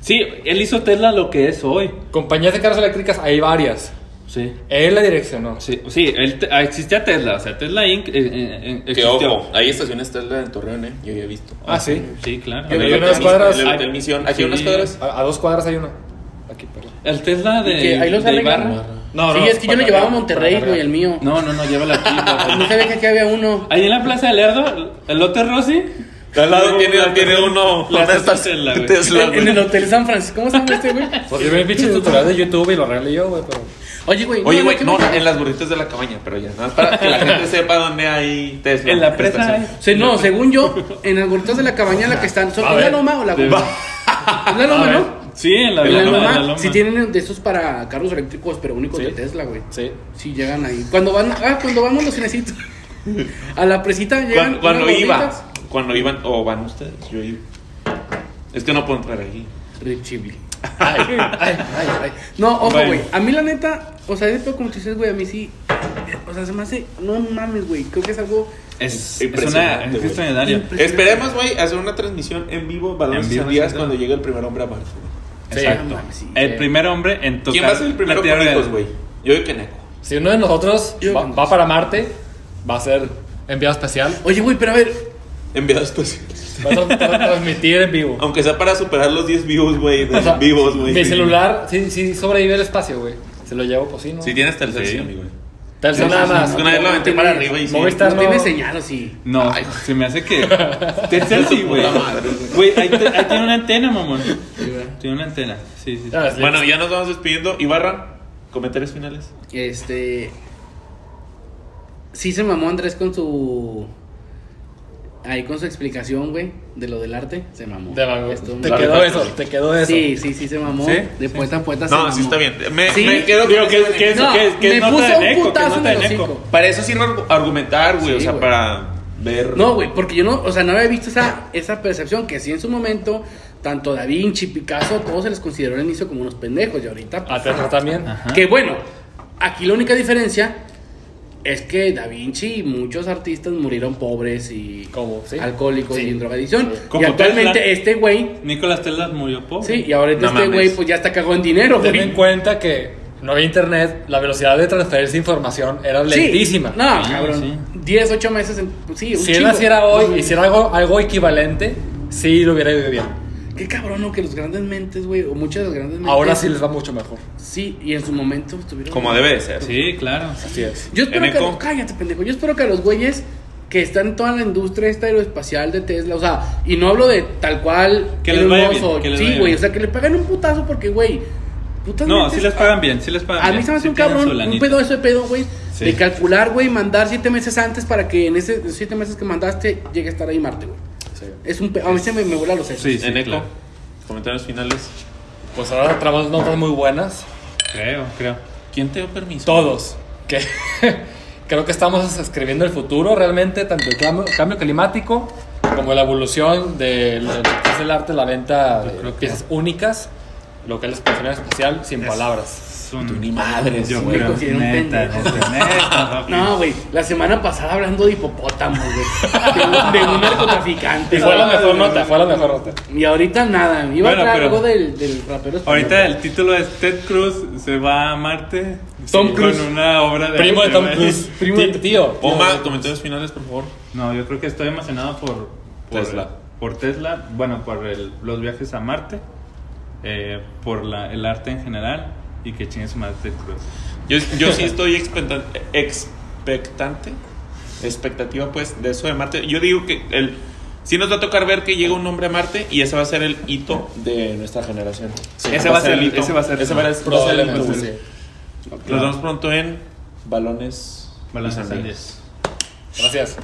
sí, él hizo Tesla lo que es hoy. Compañías de carros eléctricas hay varias. Sí. Él la direccionó. Sí, sí él te- ah, existía Tesla, o sea, Tesla Inc. eh, eh, eh, Que ojo, hay estaciones Tesla en Torreón, ¿eh? Yo ya he visto. Ah, sí. Sí, claro. Unas cuadras- el hotel Misión. Aquí hay unas Sí. cuadras. A, a dos cuadras hay uno. Aquí, perdón. El Tesla de, que ahí los de arreglan. Ibarra. No, sí, no, es que yo lo llevaba a Monterrey, güey, el mío. No, no, no, llévala aquí. No sabía que aquí había uno. Ahí en la Plaza del Lerdo, el lote Rossi. Al lado tiene, tiene uno. La una Tesla. Tesla, En, el Hotel San Francisco. ¿Cómo se llama este, güey? Pues yo vi un pinche tutorial de YouTube y lo arreglé yo, güey, pero... Oye, güey. Oye, güey, ¿qué no, en las burritas de la cabaña, pero ya, nada más para que la gente sepa dónde hay Tesla. En la presa hay. Sí, no, según yo, en las gorritas de la cabaña la que están. ¿Son A ¿Es la loma o la goma? Es la loma. ¿no? Sí, en la, En la loma, en la loma, si tienen de esos para carros eléctricos, pero únicos Sí. de Tesla, güey. Sí. Sí, llegan ahí. Cuando van, ah, cuando vamos los cinecitos. A la presita llegan. Cuando, cuando iba, cuando iban, o van ustedes, yo iba. Es que no puedo entrar aquí. Richie Ay, ay, ay, ay. No, ojo, Bueno. güey. A mí, la neta, o sea, de todo como tú dices, güey, a mí sí. O sea, se me hace. No mames, güey. Creo que es algo. Es, es una es. Impresionante. Esperemos, güey, hacer una transmisión en vivo, sandías, sí, cuando llegue el primer hombre a Marte. güey. Sí. Exacto. No mames, sí. El primer hombre en tocar ¿Quién va a ser el primero hijos, güey? Yo digo que Neko. Si uno de nosotros va, va para Marte, va a ser enviado especial. Oye, güey, pero a ver. Enviado especial. Va a tra- tra- transmitir en vivo. Aunque sea para superar los 10 views, güey, O sea, vivos, güey. Mi Sí. celular sí, sí sobrevive el espacio, güey. Se lo llevo, pues sí, ¿no? Si tienes Telcel, Sí. sí, amigo. güey. Telcel nada más. Una vez lo aventé para arriba y sí. Movistar No no. tiene señal o sí. No, Ay. se me hace que. Telcel sí, güey. Güey, ahí, ahí tiene una antena, mamón. Sí. Tiene una antena. Sí, sí. sí. Ah, sí. Bueno, ya nos vamos despidiendo. Ibarra, comentarios finales. Este. Sí se mamó Andrés con su. Ahí con su explicación, güey, de lo del arte. Se mamó. Estuvo Te quedó eso, te quedó eso. Sí, sí, sí se mamó. ¿Sí? De poeta a se No, mamó. sí está bien. Me, Sí. me quedo Digo, con que- que-. No, que- que me nota puso de un eco, que putazo nota en de el eco. hocico. Para eso sirve argu- argumentar, güey. Sí, o sea, güey. para ver. No, güey, porque yo no, o sea, no había visto esa, esa percepción que sí en su momento, tanto Da Vinci, Picasso, todos se les consideró al inicio como unos pendejos y ahorita. pues, A también. Ajá. Que bueno, aquí la única diferencia es que Da Vinci y muchos artistas murieron pobres y ¿Cómo? ¿Sí? alcohólicos Sí. y en drogadicción. Como y actualmente Tesla. este güey, Nicolás Tesla murió pobre. sí, y ahorita No este güey pues ya está cagado en dinero, Ten en cuenta que no había internet, la velocidad de transferencia de información era Sí, lentísima. No, Sí, cabrón. sí. 10, 8 meses, en, pues sí, un Si él chingo. naciera hoy, hiciera algo, algo equivalente, sí lo hubiera ido bien. Qué cabrón, ¿no? Que los grandes mentes, güey, o muchas de las grandes mentes. Ahora sí les va mucho mejor. Sí, y en su momento estuvieron. Como debe de ser. Sí, claro. Así es. Yo espero que. Eneco. Cállate, pendejo. Yo espero que a los güeyes que están en toda la industria esta aeroespacial de Tesla, o sea, y no hablo de tal cual. Que les vaya Musk bien, o- que les Sí, güey, o sea, que le paguen un putazo porque, güey. putas No, mentes, sí les pagan bien, sí les pagan A bien. mí se me hace sí un cabrón, un pedo ese pedo, güey. Sí. De calcular, güey, mandar siete meses antes para que en esos siete meses que mandaste llegue a estar ahí Marte, güey. Es un pe- A mí se me, me vuela los sesos. Sí, sí, en eco, claro. comentarios finales. Pues ahora traemos notas muy buenas. Creo, creo. ¿Quién te dio permiso? Todos. Que creo que estamos escribiendo el futuro realmente, tanto el cambio, cambio climático como la evolución del, del, del arte, la venta de que- piezas únicas, lo que es la exploración espacial, sin palabras. Es un- Tú ni madres, Yo güey. creo, un neta, pendejo. neta, neta, papi. No, güey, la semana pasada hablando de hipopótamos, güey. De, un- de un narcotraficante. Y fue la mejor nota, fue la mejor nota. Y ahorita nada. Iba Bueno, a traer pero- algo del, del rapero español. Ahorita el título es Ted Cruz se va a Marte Tom sí, Cruise. con una obra de Primo de Tom. Cruise. Primo de- Tío, tío. Poma, comentarios finales, por favor. No, yo creo que estoy emocionado por, por Tesla. Por Tesla, bueno, por el- los viajes a Marte, eh, por la, el arte en general y que chingue su madre Ted Cruz. Yo, yo sí estoy expectan- expectante, expectativa pues de eso de Marte. Yo digo que el, sí nos va a tocar ver que llega un hombre a Marte y ese va a ser el hito de nuestra generación. Ese va a ser el- ese va a ser- ese va a ser- Probablemente, hito. sí. Nos vemos pronto en Balones. Balones. Gracias.